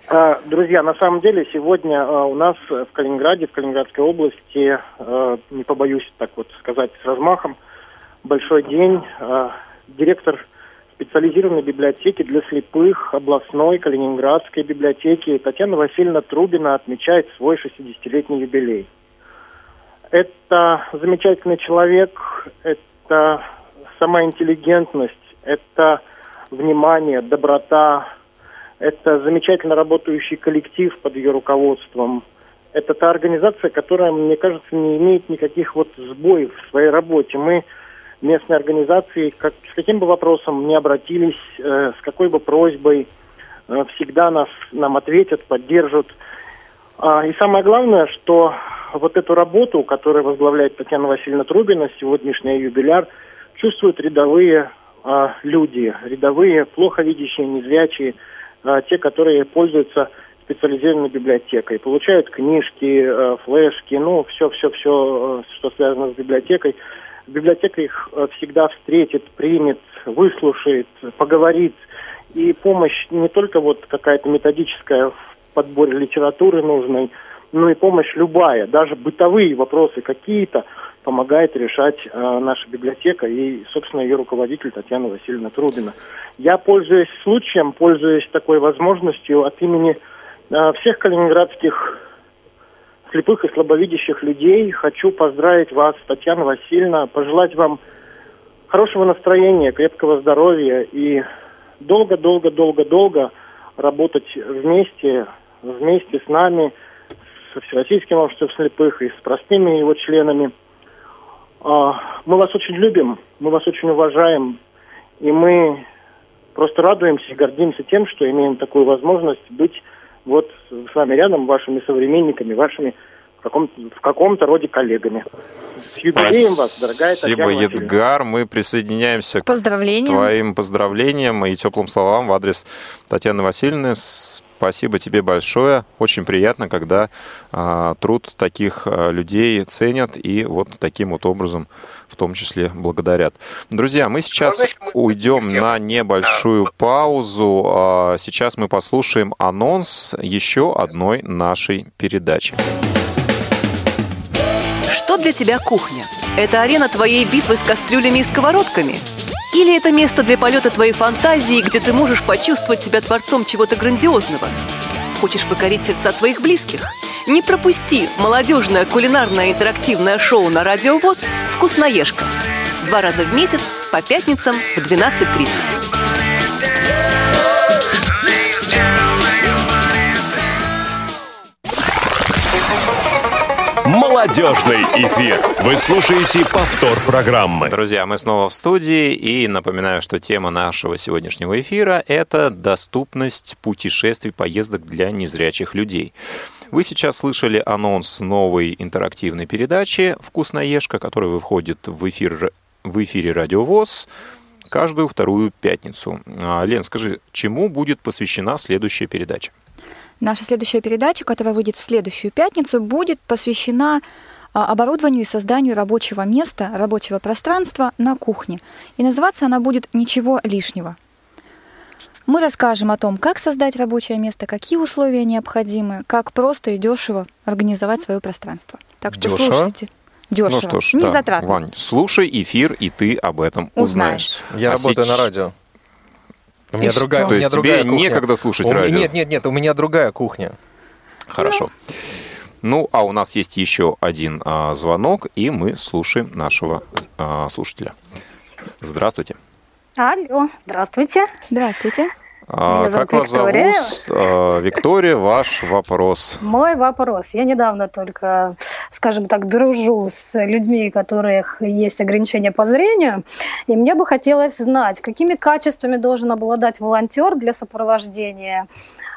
А, Друзья, на самом деле сегодня а, у нас в Калининграде, в Калининградской области, а, не побоюсь так вот сказать с размахом, большой день. А, Директор специализированной библиотеки для слепых областной Калининградской библиотеки Татьяна Васильевна Трубина отмечает свой 60-летний юбилей. Это замечательный человек, это сама интеллигентность, это внимание, доброта, это замечательно работающий коллектив под ее руководством. Это та организация, которая, мне кажется, не имеет никаких вот сбоев в своей работе. Мы местной организации, как, с каким бы вопросом не обратились, э, с какой бы просьбой, э, всегда нас, нам ответят, поддержат. А, и самое главное, что вот эту работу, которую возглавляет Татьяна Васильевна Трубина, сегодняшний юбиляр, чувствуют рядовые а, люди, рядовые, плохо видящие, незрячие, а, те, которые пользуются специализированной библиотекой, получают книжки, э, флешки, ну, все-все-все, что связано с библиотекой. Библиотека их э, всегда встретит, примет, выслушает, поговорит. И помощь не только вот какая-то методическая в подборе литературы нужной, но и помощь любая, даже бытовые вопросы какие-то помогает решать э, наша библиотека и, собственно, ее руководитель Татьяна Васильевна Трубина. Я, пользуясь случаем, пользуясь такой возможностью от имени э, всех калининградских слепых и слабовидящих людей, хочу поздравить вас, Татьяна Васильевна, пожелать вам хорошего настроения, крепкого здоровья и долго-долго-долго-долго работать вместе, вместе с нами, со Всероссийским обществом слепых и с простыми его членами. А, Мы вас очень любим, мы вас очень уважаем, и мы просто радуемся и гордимся тем, что имеем такую возможность быть вот с вами рядом, вашими современниками, вашими в каком-то, в каком-то роде коллегами. С юбилеем вас, дорогая Спасибо, Татьяна Васильевна. Едгар. Мы присоединяемся к Поздравлениям. твоим поздравлениям и теплым словам в адрес Татьяны Васильевны. Спасибо тебе большое. Очень приятно, когда а, труд таких а, людей ценят и вот таким вот образом в том числе благодарят. Друзья, мы сейчас уйдем на небольшую паузу. А, Сейчас мы послушаем анонс еще одной нашей передачи. Что для тебя кухня? Это арена твоей битвы с кастрюлями и сковородками? Или это место для полета твоей фантазии, где ты можешь почувствовать себя творцом чего-то грандиозного? Хочешь покорить сердца своих близких? Не пропусти молодежное кулинарное интерактивное шоу на Радио ВОЗ «Вкусноежка». Два раза в месяц по пятницам в 12.30. Молодежный эфир. Вы слушаете повтор программы. Друзья, мы снова в студии и напоминаю, что тема нашего сегодняшнего эфира – это доступность путешествий, поездок для незрячих людей. Вы сейчас слышали анонс новой интерактивной передачи «Вкусноежка», которая выходит в эфир в эфире Радио ВОЗ каждую вторую пятницу. А, Лен, скажи, чему будет посвящена следующая передача? Наша следующая передача, которая выйдет в следующую пятницу, будет посвящена а, оборудованию и созданию рабочего места, рабочего пространства на кухне. И называться она будет «Ничего лишнего». Мы расскажем о том, как создать рабочее место, какие условия необходимы, как просто и дешево организовать свое пространство. Так что Дешево? слушайте. Дешево. Ну что ж, не да, затратно. Вань, слушай эфир, и ты об этом узнаешь. Узнаешь. Я А работаю сеч- на радио. У меня И другая, что? у То меня есть другая тебе кухня. некогда слушать У радио? Нет, нет, нет, у меня другая кухня. Хорошо. Ну, а у нас есть еще один а, звонок, и мы слушаем нашего а, слушателя. Здравствуйте. Алло, здравствуйте. Здравствуйте. А, Меня зовут как вас Виктория. зовут? А, Виктория, ваш вопрос. Мой вопрос. Я недавно только, скажем так, дружу с людьми, у которых есть ограничения по зрению, и мне бы хотелось знать, какими качествами должен обладать волонтер для сопровождения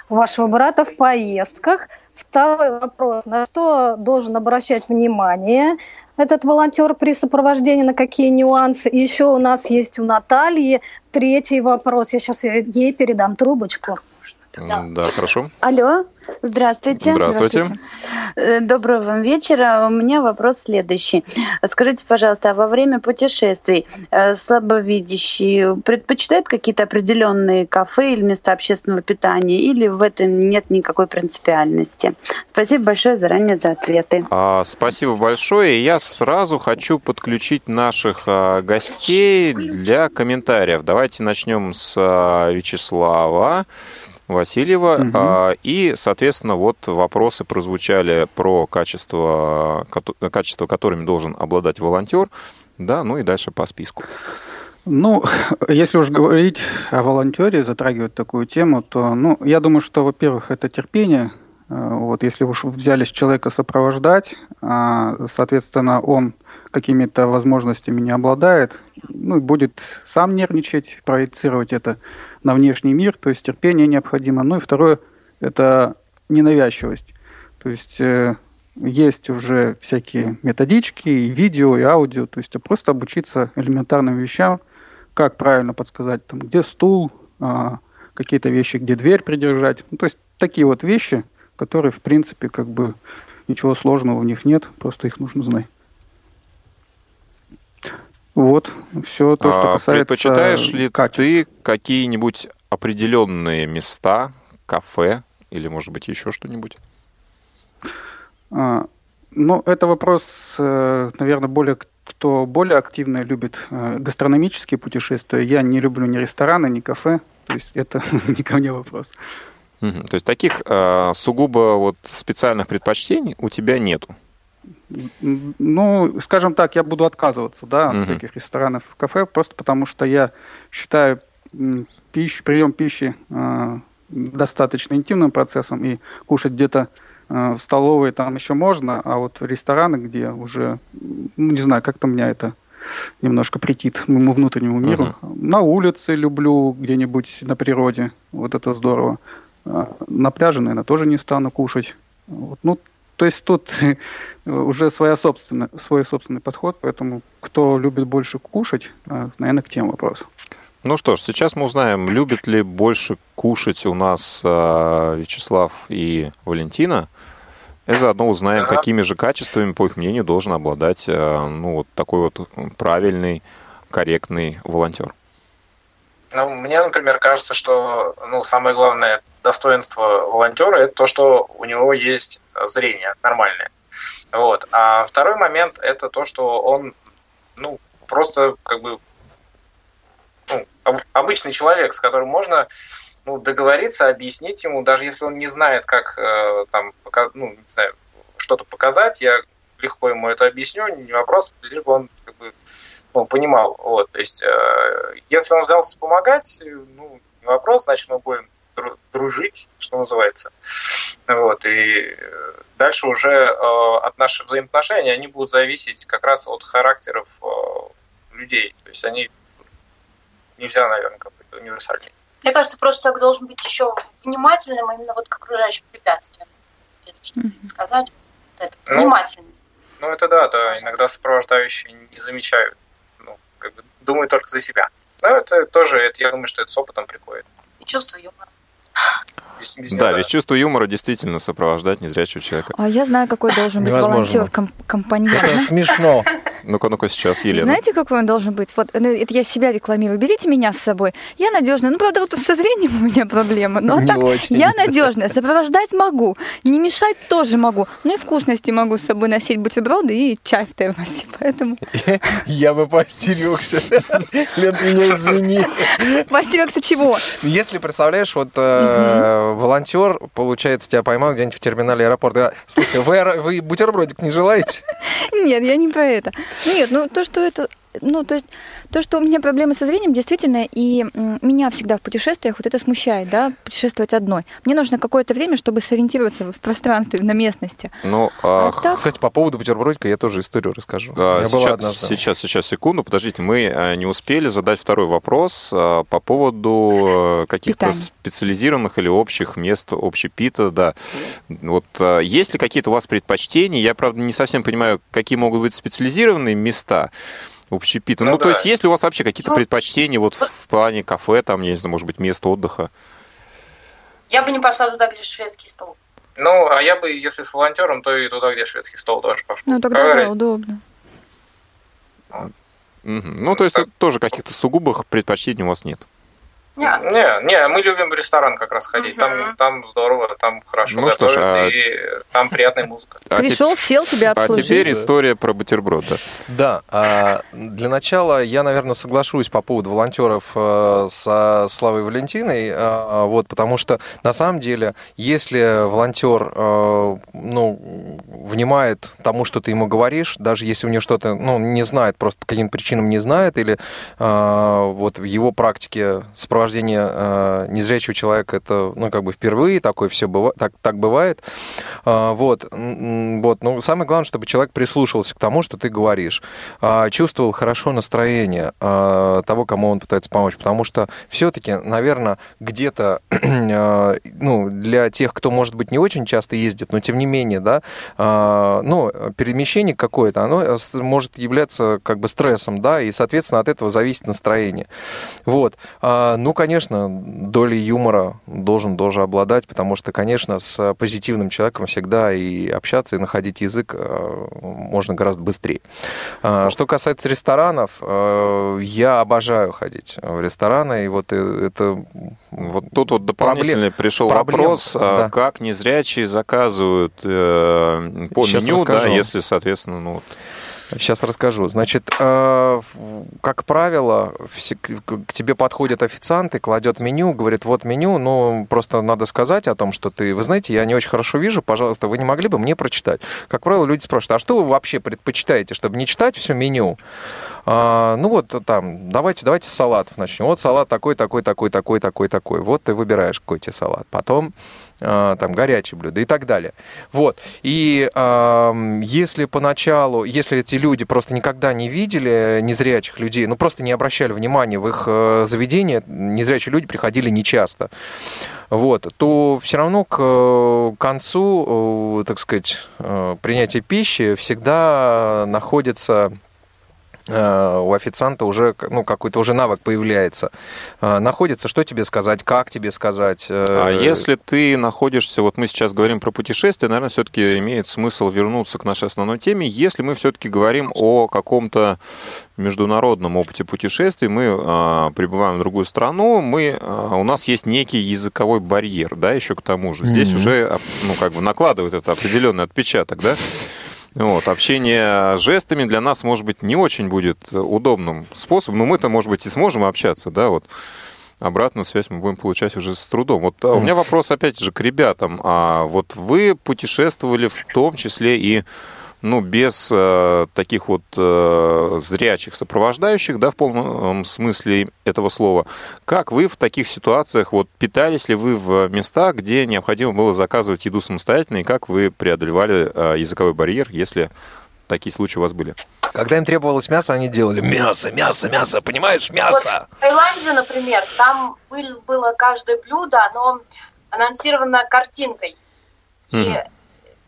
вашего брата в поездках. Второй вопрос. На что должен обращать внимание этот волонтер при сопровождении, на какие нюансы? И еще у нас есть у Натальи третий вопрос. Я сейчас ей передам трубочку. М, Да, хорошо. Алло, здравствуйте. Здравствуйте. Э, Доброго вам вечера. У меня вопрос следующий. Скажите, пожалуйста, а во время путешествий э, слабовидящие предпочитают какие-то определенные кафе или места общественного питания, или в этом нет никакой принципиальности? Спасибо большое заранее за ответы. А, Спасибо большое. Я сразу хочу подключить наших а, гостей для комментариев. Давайте начнем с а, Вячеслава Васильева. А, И, соответственно, вот вопросы прозвучали про качество, качество, которыми должен обладать волонтер. Да, ну и дальше по списку. Ну, если уж говорить о волонтере, затрагивать такую тему, то, ну, я думаю, что, во-первых, это терпение. Э, Вот, если уж взялись человека сопровождать, а, соответственно, он какими-то возможностями не обладает, ну, будет сам нервничать, проецировать это на внешний мир, то есть терпение необходимо. Ну и второе, это ненавязчивость. То есть э, есть уже всякие методички, и видео, и аудио, то есть просто обучиться элементарным вещам, как правильно подсказать, там, где стул, а, какие-то вещи, где дверь придержать. Ну, то есть такие вот вещи, которые, в принципе, как бы ничего сложного в них нет, просто их нужно знать. Вот, все то, что А касается Предпочитаешь ли качества. ты какие-нибудь определенные места, кафе или, может быть, еще что-нибудь? А, Ну, это вопрос, наверное, более кто более активно любит э, гастрономические путешествия. Я не люблю ни рестораны, ни кафе. То есть это не ко мне вопрос. То есть таких э, сугубо вот специальных предпочтений у тебя нету? Ну, скажем так, я буду отказываться, да, от Мгм. всяких ресторанов, кафе, просто потому что я считаю пищу, прием пищи э, достаточно интимным процессом, и кушать где-то э, в столовой там еще можно, а вот рестораны, где уже, ну, не знаю, как-то меня это немножко претит моему внутреннему миру. На улице люблю, где-нибудь на природе, вот это здорово. А На пляже, наверное, тоже не стану кушать. Вот, ну, то есть тут уже своя собственная, свой собственный подход, поэтому кто любит больше кушать, а, наверное, к тем вопрос. Ну что ж, сейчас мы узнаем, любят ли больше кушать у нас э, Вячеслав и Валентина. И заодно узнаем, какими же качествами, по их мнению, должен обладать э, ну, вот такой вот правильный, корректный волонтер. Ну, мне, например, кажется, что ну, самое главное достоинство волонтера это то, что у него есть зрение нормальное. Вот. А второй момент это то, что он ну, просто как бы ну, об- обычный человек, с которым можно ну, договориться, объяснить ему, даже если он не знает, как э, там, пока, ну, не знаю, что-то показать, я легко ему это объясню, не вопрос, лишь бы он как бы, ну, понимал. Вот, то есть, э, если он взялся помогать, ну, не вопрос, значит, мы будем дружить, что называется. Вот, и э, дальше уже э, от наших взаимоотношений они будут зависеть как раз от характеров э, людей. То есть они нельзя, наверное, какой-то универсальный. Мне кажется, просто человек должен быть еще внимательным именно вот к окружающим препятствиям. Где-то что-то сказать. Вот это, Ну, внимательность. Ну, это да, да, иногда сопровождающие не замечают. Ну, как бы думают только за себя. Ну, это тоже, это, я думаю, что это с опытом приходит. И чувство юмора. Без, без да, ведь чувство юмора действительно сопровождать незрячего человека. А я знаю, какой должен быть волонтер компаньон. Это смешно. Ну-ка, ну-ка сейчас, Елена. Знаете, какой он должен быть? Вот ну, это я себя рекламирую. Берите меня с собой. Я надежная. Ну, правда, вот со зрением у меня проблема. Но Не так очень. я надежная. Сопровождать могу. Не мешать тоже могу. Ну и вкусности могу с собой носить бутерброды и чай в термосе. Поэтому... Я бы постерегся. Лен, меня извини. Постерегся чего? Если представляешь, вот волонтер, получается, тебя поймал где-нибудь в терминале аэропорта. Слушайте, вы бутербродик не желаете? Нет, я не про это. Нет, ну то, что это ну, то есть то, что у меня проблемы со зрением, действительно, и меня всегда в путешествиях вот это смущает, да, путешествовать одной. Мне нужно какое-то время, чтобы сориентироваться в пространстве, на местности. Ну, а, а так... кстати, по поводу бутербродика я тоже историю расскажу. А, сейчас, сейчас, сейчас, секунду, подождите, мы э, не успели задать второй вопрос а, по поводу э, каких-то специализированных или общих мест общепита, да. Вот э, есть ли какие-то у вас предпочтения? Я, правда, не совсем понимаю, какие могут быть специализированные места общепита. Ну, ну да. то есть, есть ли у вас вообще какие-то ну, предпочтения вот в плане кафе, там, я не знаю, может быть, место отдыха? Я бы не пошла туда, где шведский стол. Ну, а я бы, если с волонтером, то и туда, где шведский стол тоже пошел. Ну, тогда да, удобно. Угу. Ну, то есть, так... тоже каких-то сугубых предпочтений у вас нет? Не, не, не, мы любим в ресторан как раз ходить. Угу. Там, там здорово, там хорошо ну, готовят, что ж, а... и там приятная музыка. А Пришел, сел, тебя обслужили. А теперь история про бутерброд. Да, да а, для начала я, наверное, соглашусь по поводу волонтеров э, со Славой Валентиной, э, вот, потому что на самом деле, если волонтер э, ну, внимает тому, что ты ему говоришь, даже если у него что-то ну, не знает, просто по каким причинам не знает, или вот в его практике сопровождает сопровождение э, незрячего человека это, ну, как бы впервые, такое все бывает, так, так бывает. Э, вот, вот, ну, самое главное, чтобы человек прислушивался к тому, что ты говоришь, э, чувствовал хорошо настроение э, того, кому он пытается помочь, потому что все-таки, наверное, где-то, э, ну, для тех, кто, может быть, не очень часто ездит, но тем не менее, да, э, ну, перемещение какое-то, оно может являться как бы стрессом, да, и, соответственно, от этого зависит настроение. Вот. Ну, конечно, долей юмора должен тоже обладать, потому что, конечно, с позитивным человеком всегда и общаться, и находить язык э, можно гораздо быстрее. А, что касается ресторанов, э, я обожаю ходить в рестораны, и вот э, это... Вот тут вот дополнительный проблем, пришел проблем, вопрос, а да. как незрячие заказывают по Сейчас меню, расскажу. да, если, соответственно, ну вот... Сейчас расскажу. Значит, э, как правило, к тебе подходит официант и кладет меню, говорит, вот меню, ну, просто надо сказать о том, что ты, вы знаете, я не очень хорошо вижу, пожалуйста, вы не могли бы мне прочитать? Как правило, люди спрашивают, а что вы вообще предпочитаете, чтобы не читать все меню? А, ну вот там, давайте, давайте с салатов начнем. Вот салат такой, такой, такой, такой, такой, такой. Вот ты выбираешь какой тебе салат. Потом там горячие блюда и так далее. Вот. И э, если поначалу, если эти люди просто никогда не видели незрячих людей, ну просто не обращали внимания в их э, заведение, незрячие люди приходили нечасто, вот, то все равно к э, концу, э, так сказать, принятия пищи всегда находится у официанта уже ну, какой-то уже навык появляется. Э, находится, что тебе сказать, как тебе сказать. Э, а если ты находишься, вот мы сейчас говорим про путешествие, наверное, все-таки имеет смысл вернуться к нашей основной теме. Если мы все-таки говорим о каком-то международном опыте путешествий, мы э, прибываем в другую страну, мы, э, у нас есть некий языковой барьер, да, еще к тому же. Здесь mm-hmm. уже, ну, как бы накладывает это определенный отпечаток, да. Вот, общение жестами для нас, может быть, не очень будет удобным способом, но мы-то, может быть, и сможем общаться, да, вот обратную связь мы будем получать уже с трудом. Вот mm. у меня вопрос, опять же, к ребятам. А вот вы путешествовали в том числе и ну, без э, таких вот э, зрячих сопровождающих, да, в полном смысле этого слова. Как вы в таких ситуациях, вот питались ли вы в местах, где необходимо было заказывать еду самостоятельно, и как вы преодолевали э, языковой барьер, если такие случаи у вас были? Когда им требовалось мясо, они делали мясо, мясо, мясо, понимаешь, мясо. Вот в Таиланде, например, там было каждое блюдо, оно анонсировано картинкой. И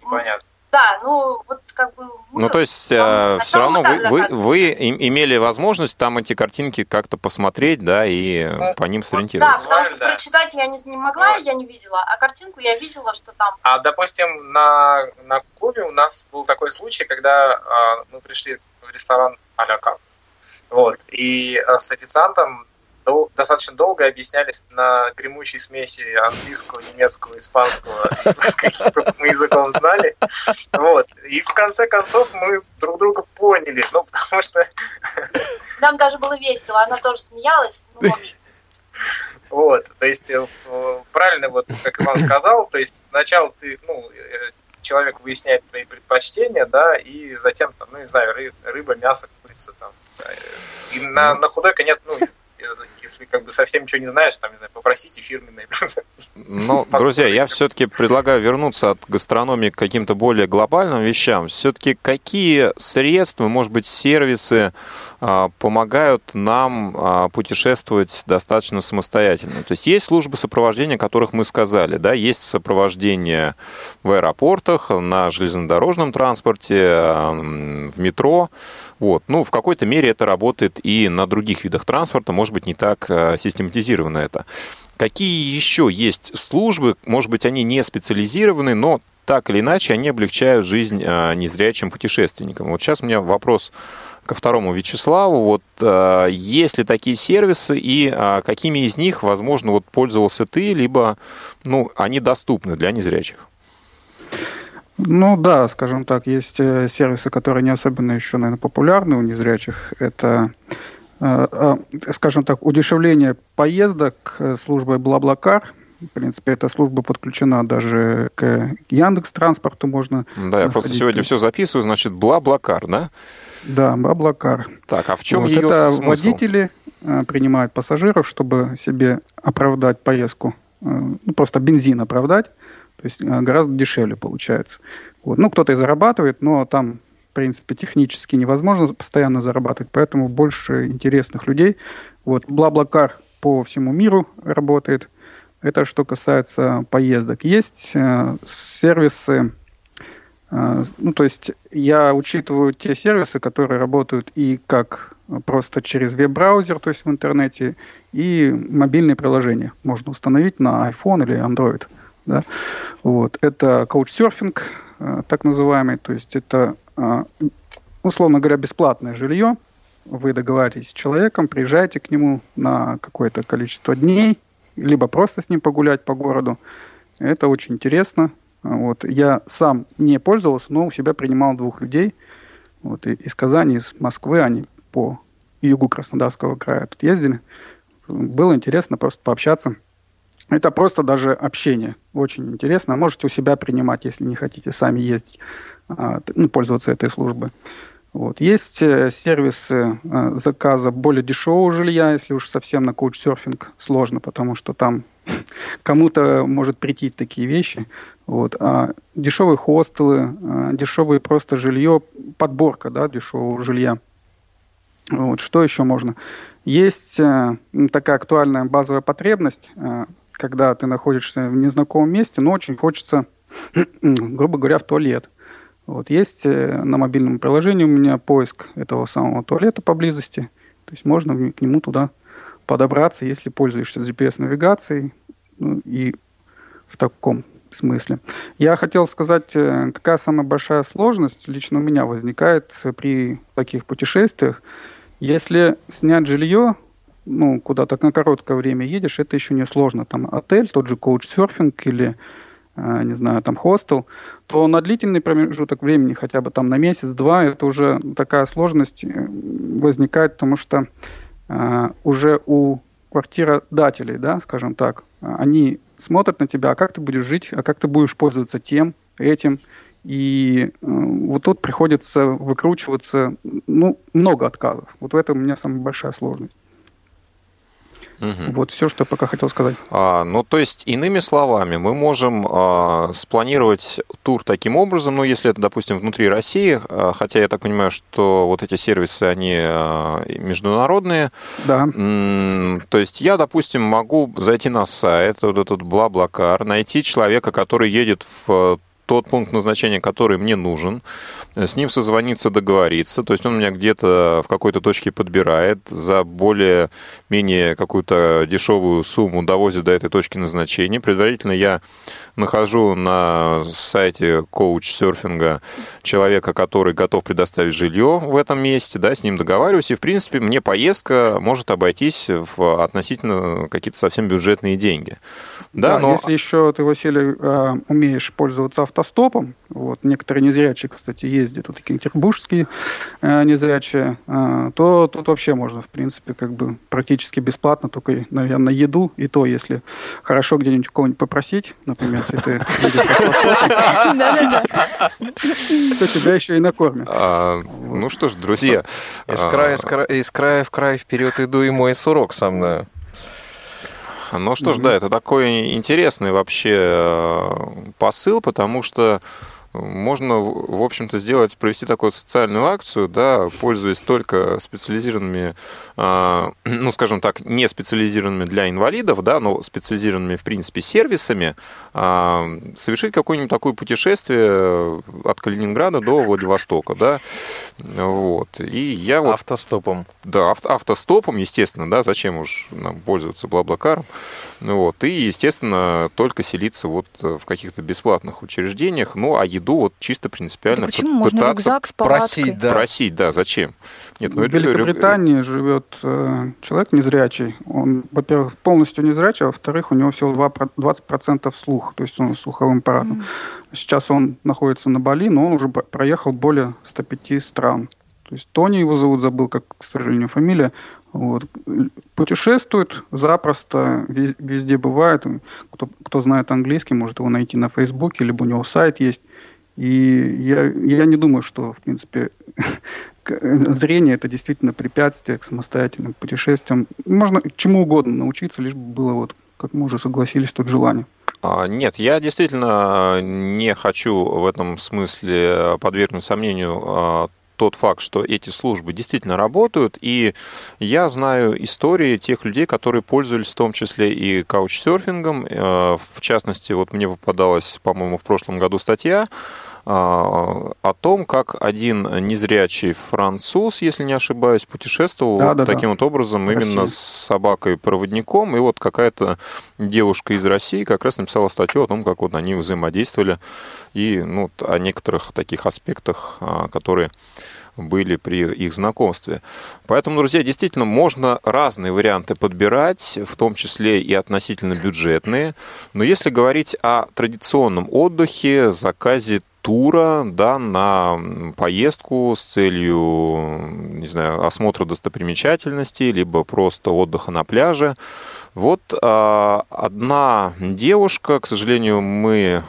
Понятно да, ну вот как бы... Мы, ну то есть э, все равно вы, вы, вы, э, все равно вы, вы, вы имели возможность там эти картинки как-то посмотреть, да, и по ним сориентироваться. Да, потому что да. прочитать я не, не могла, я не видела, а картинку я видела, что там... А, допустим, на, на Кубе у нас был такой случай, когда э, мы пришли в ресторан а-ля карт. Вот. И э, с официантом дол- достаточно долго объяснялись на гремучей смеси английского, немецкого, испанского, каких только мы языком знали. Вот. И в конце концов мы друг друга поняли. Ну, потому что... Нам даже было весело. Она тоже смеялась. Ну, вот, то есть э, правильно, вот как Иван сказал, то есть сначала ты, ну, э, человек выясняет твои предпочтения, да, и затем, там, ну, не знаю, рыба, мясо, курица, там, и на, на худой конец, ну, если как бы совсем ничего не знаешь, там, не знаю, попросите фирменные блюда. Ну, друзья, я все-таки предлагаю вернуться от гастрономии к каким-то более глобальным вещам. Все-таки какие средства, может быть, сервисы а, помогают нам а, путешествовать достаточно самостоятельно? То есть есть службы сопровождения, о которых мы сказали, да, есть сопровождение в аэропортах, на железнодорожном транспорте, в метро, вот. Ну, в какой-то мере это работает и на других видах транспорта, может быть, не так э, систематизировано это. Какие еще есть службы, может быть, они не специализированы, но так или иначе они облегчают жизнь э, незрячим путешественникам. Вот сейчас у меня вопрос ко второму Вячеславу. Вот э, есть ли такие сервисы и какими из них, возможно, вот пользовался ты, либо ну, они доступны для незрячих? Ну да, скажем так, есть э, сервисы, которые не особенно еще, наверное, популярны у незрячих. Это, э, э, скажем так, удешевление поездок службой Блаблакар. В принципе, эта служба подключена даже к Яндекс Транспорту можно. Да, я просто сегодня все записываю, значит, Блаблакар, да? Да, Блаблакар. Так, а в чем вот ее это смысл? водители принимают пассажиров, чтобы себе оправдать поездку, ну, просто бензин оправдать то есть э, гораздо дешевле получается. Вот. Ну, кто-то и зарабатывает, но там, в принципе, технически невозможно постоянно зарабатывать, поэтому больше интересных людей. Вот. Блаблакар по всему миру работает. Это что касается поездок. Есть э, сервисы, э, ну, то есть я учитываю те сервисы, которые работают и как просто через веб-браузер, то есть в интернете, и мобильные приложения можно установить на iPhone или Android. Да? Вот. Это каучсерфинг, э, так называемый, то есть это, э, условно говоря, бесплатное жилье. Вы договариваетесь с человеком, приезжаете к нему на какое-то количество дней, либо просто с ним погулять по городу. Это очень интересно. Вот. Я сам не пользовался, но у себя принимал двух людей. Вот. И из Казани, из Москвы они по югу Краснодарского края тут ездили. Было интересно просто пообщаться это просто даже общение. Очень интересно. Можете у себя принимать, если не хотите сами ездить, а, ну, пользоваться этой службой. Вот. Есть э, сервисы э, заказа более дешевого жилья, если уж совсем на коучсерфинг сложно, потому что там кому-то может прийти такие вещи. Вот. А дешевые хостелы, а, дешевые просто жилье, подборка да, дешевого жилья. Вот. Что еще можно? Есть э, такая актуальная базовая потребность когда ты находишься в незнакомом месте, но очень хочется, грубо говоря, в туалет. Вот есть э, на мобильном приложении у меня поиск этого самого туалета поблизости. То есть можно к нему туда подобраться, если пользуешься GPS-навигацией. Ну, и в таком смысле. Я хотел сказать, э, какая самая большая сложность лично у меня возникает при таких путешествиях. Если снять жилье ну, куда-то на короткое время едешь, это еще не сложно. Там отель, тот же коуч-серфинг или, э, не знаю, там хостел, то на длительный промежуток времени, хотя бы там на месяц-два, это уже такая сложность э, возникает, потому что э, уже у квартиродателей, да, скажем так, они смотрят на тебя, а как ты будешь жить, а как ты будешь пользоваться тем, этим. И э, вот тут приходится выкручиваться, ну, много отказов. Вот в этом у меня самая большая сложность. Угу. Вот все, что я пока хотел сказать. А, ну, то есть, иными словами, мы можем а, спланировать тур таким образом, ну, если это, допустим, внутри России, а, хотя я так понимаю, что вот эти сервисы, они а, международные. Да. М- то есть, я, допустим, могу зайти на сайт, вот этот Блаблакар, найти человека, который едет в тот пункт назначения, который мне нужен, с ним созвониться, договориться. То есть он меня где-то в какой-то точке подбирает, за более-менее какую-то дешевую сумму довозит до этой точки назначения. Предварительно я нахожу на сайте коуч-серфинга человека, который готов предоставить жилье в этом месте, да, с ним договариваюсь, и, в принципе, мне поездка может обойтись в относительно какие-то совсем бюджетные деньги. Да, да но... если еще ты, Василий, а, умеешь пользоваться автостопом, вот, некоторые незрячие, кстати, ездят, вот такие петербургские э, незрячие, э, то тут вообще можно, в принципе, как бы практически бесплатно, только, наверное, еду, и то, если хорошо где-нибудь кого-нибудь попросить, например, если ты то тебя еще и накормят. А, ну что ж, друзья. Из края в край вперед иду и мой сурок сам, да. Ну что ж, да, это такой интересный вообще э, посыл, потому что можно, в общем-то, сделать, провести такую социальную акцию, да, пользуясь только специализированными, а, ну, скажем так, не специализированными для инвалидов, да, но специализированными, в принципе, сервисами, а, совершить какое-нибудь такое путешествие от Калининграда до Владивостока, да, вот. И я вот... Автостопом. Да, авто, автостопом, естественно, да, зачем уж нам пользоваться Блаблакаром, вот. И, естественно, только селиться вот в каких-то бесплатных учреждениях, ну, а еду вот чисто принципиально да почему? Можно рюкзак с просить, да. Просить, да, зачем? Нет, ну, в Великобритании рю... живет э, человек незрячий. Он, во-первых, полностью незрячий, а во-вторых, у него всего 20% слух, то есть он слуховым аппаратом. Mm. Сейчас он находится на Бали, но он уже проехал более 105 стран. То есть Тони его зовут, забыл, как, к сожалению, фамилия. Вот. Путешествует запросто, везде бывает. Кто, кто знает английский, может его найти на Фейсбуке, либо у него сайт есть. И я, я не думаю, что, в принципе, зрение это действительно препятствие к самостоятельным путешествиям. Можно чему угодно научиться, лишь бы было вот, как мы уже согласились, тут желание. А, нет, я действительно не хочу в этом смысле подвергнуть сомнению а, тот факт, что эти службы действительно работают, и я знаю истории тех людей, которые пользовались в том числе и каучсерфингом. Э, в частности, вот мне попадалась, по-моему, в прошлом году статья о том, как один незрячий француз, если не ошибаюсь, путешествовал да, да, таким да. вот образом Россия. именно с собакой-проводником. И вот какая-то девушка из России как раз написала статью о том, как вот они взаимодействовали и ну, о некоторых таких аспектах, а, которые были при их знакомстве. Поэтому, друзья, действительно можно разные варианты подбирать, в том числе и относительно бюджетные. Но если говорить о традиционном отдыхе, заказе тура да, на поездку с целью, не знаю, осмотра достопримечательностей, либо просто отдыха на пляже. Вот а, одна девушка, к сожалению, мы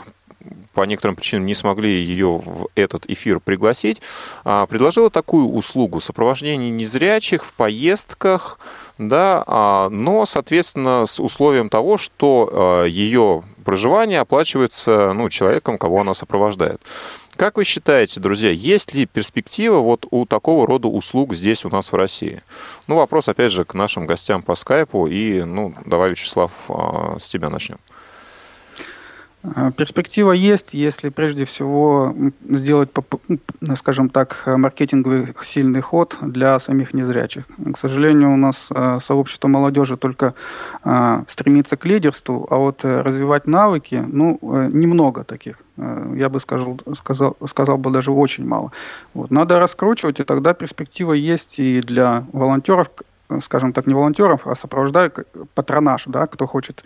по некоторым причинам не смогли ее в этот эфир пригласить, а, предложила такую услугу сопровождение незрячих в поездках, да, а, но, соответственно, с условием того, что а, ее проживание оплачивается ну, человеком, кого она сопровождает. Как вы считаете, друзья, есть ли перспектива вот у такого рода услуг здесь у нас в России? Ну, вопрос, опять же, к нашим гостям по скайпу. И, ну, давай, Вячеслав, а, с тебя начнем. А, перспектива есть, если прежде всего сделать, скажем так, маркетинговый сильный ход для самих незрячих. К сожалению, у нас а, сообщество молодежи только а, стремится к лидерству, а вот э, развивать навыки, ну, э, немного таких. Э, я бы сказал, сказал, сказал бы даже очень мало. Вот. Надо раскручивать, и тогда перспектива есть и для волонтеров, скажем так, не волонтеров, а сопровождают патронаж, да, кто хочет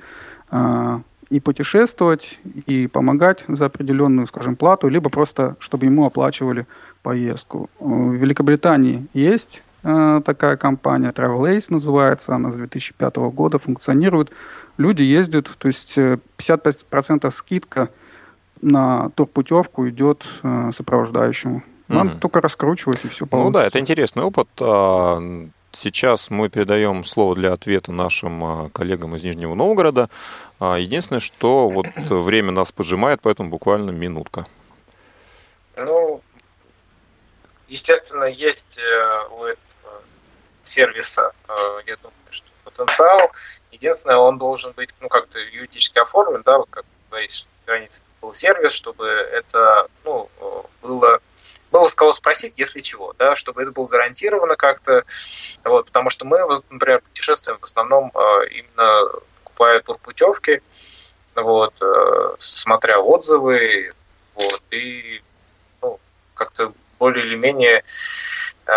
и путешествовать, и помогать за определенную, скажем, плату, либо просто, чтобы ему оплачивали поездку. В Великобритании есть э, такая компания, Travel Ace называется, она с 2005 года функционирует. Люди ездят, то есть 55% э, скидка на турпутевку идет э, сопровождающему. Надо mm-hmm. только раскручивать, и все получится. Ну да, это интересный опыт. Сейчас мы передаем слово для ответа нашим а, коллегам из Нижнего Новгорода. А, единственное, что вот время нас поджимает, поэтому буквально минутка. Ну, естественно, есть э, у этого сервиса, э, я думаю, что потенциал. Единственное, он должен быть, ну, как-то юридически оформлен, да, вот как говоришь, границе был сервис, чтобы это ну, было, было с кого спросить, если чего, да, чтобы это было гарантировано как-то, вот, потому что мы, вот, например, путешествуем в основном э, именно покупая турпутевки, вот, э, смотря отзывы, вот, и ну, как-то более или менее э,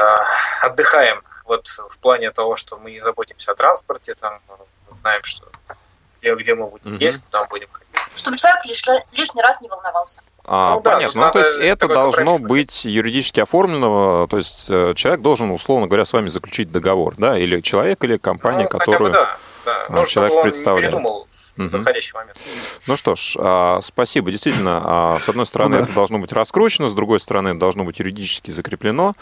отдыхаем. Вот в плане того, что мы не заботимся о транспорте, там, знаем, что где, где мы будем угу. есть, куда мы будем ходить. Чтобы человек лиш, лишний раз не волновался. А, ну, понятно. Да, ну, то есть это должно быть юридически оформлено, то есть э, человек должен, условно говоря, с вами заключить договор, да, или человек, или компания, ну, которую да, да. Ну, человек представляет. Момент. Ну что ж, а, спасибо. Действительно, а, с одной стороны, ну, это должно быть раскручено, с другой стороны, это должно быть юридически закреплено.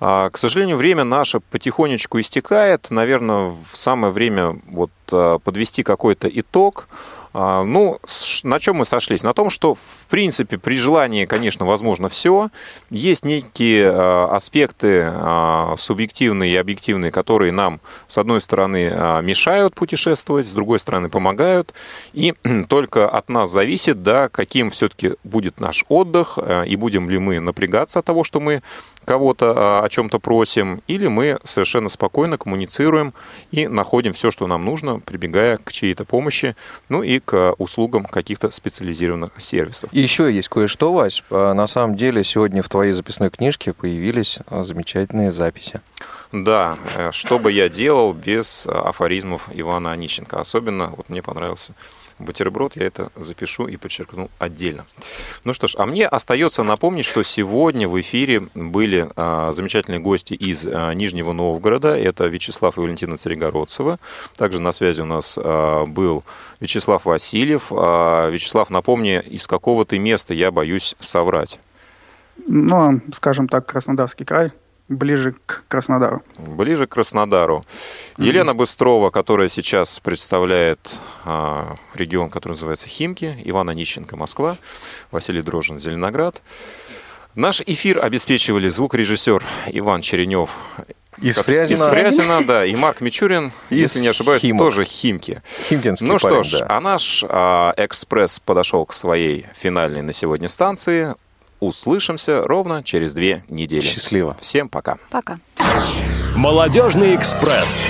А, к сожалению, время наше потихонечку истекает. Наверное, самое время вот подвести какой-то итог. А, ну, на чем мы сошлись? На том, что, в принципе, при желании, конечно, возможно все. Есть некие а, аспекты а, субъективные и объективные, которые нам, с одной стороны, мешают путешествовать, с другой стороны, помогают. И только от нас зависит, да, каким все-таки будет наш отдых, и будем ли мы напрягаться от того, что мы кого-то о чем-то просим, или мы совершенно спокойно коммуницируем и находим все, что нам нужно, прибегая к чьей-то помощи, ну и к услугам каких-то специализированных сервисов. И еще есть кое-что, Вась. А, на самом деле сегодня в твоей записной книжке появились а, замечательные записи. Да, э, что бы я делал без афоризмов Ивана Онищенко. Особенно вот мне понравился бутерброд, я это запишу и подчеркну отдельно. Ну что ж, а мне остается напомнить, что сегодня в эфире были а, замечательные гости из а, Нижнего Новгорода. Это Вячеслав и Валентина Царегородцева. Также на связи у нас а, был Вячеслав Васильев. А, Вячеслав, напомни, из какого ты места, я боюсь соврать. Ну, скажем так, Краснодарский край ближе к Краснодару. Ближе к Краснодару. Mm-hmm. Елена Быстрова, которая сейчас представляет а, регион, который называется Химки, Ивана Нищенко, Москва, Василий Дрожин, Зеленоград. Наш эфир обеспечивали звукорежиссер Иван Черенев. Из Фрязина. Из Фрязина, да. И Марк Мичурин, Из если не ошибаюсь, Химок. тоже Химки. Химкинский Ну парень, что ж, да. а наш а, экспресс подошел к своей финальной на сегодня станции. Услышимся ровно через две недели. Счастливо. Всем пока. Пока. Молодежный экспресс.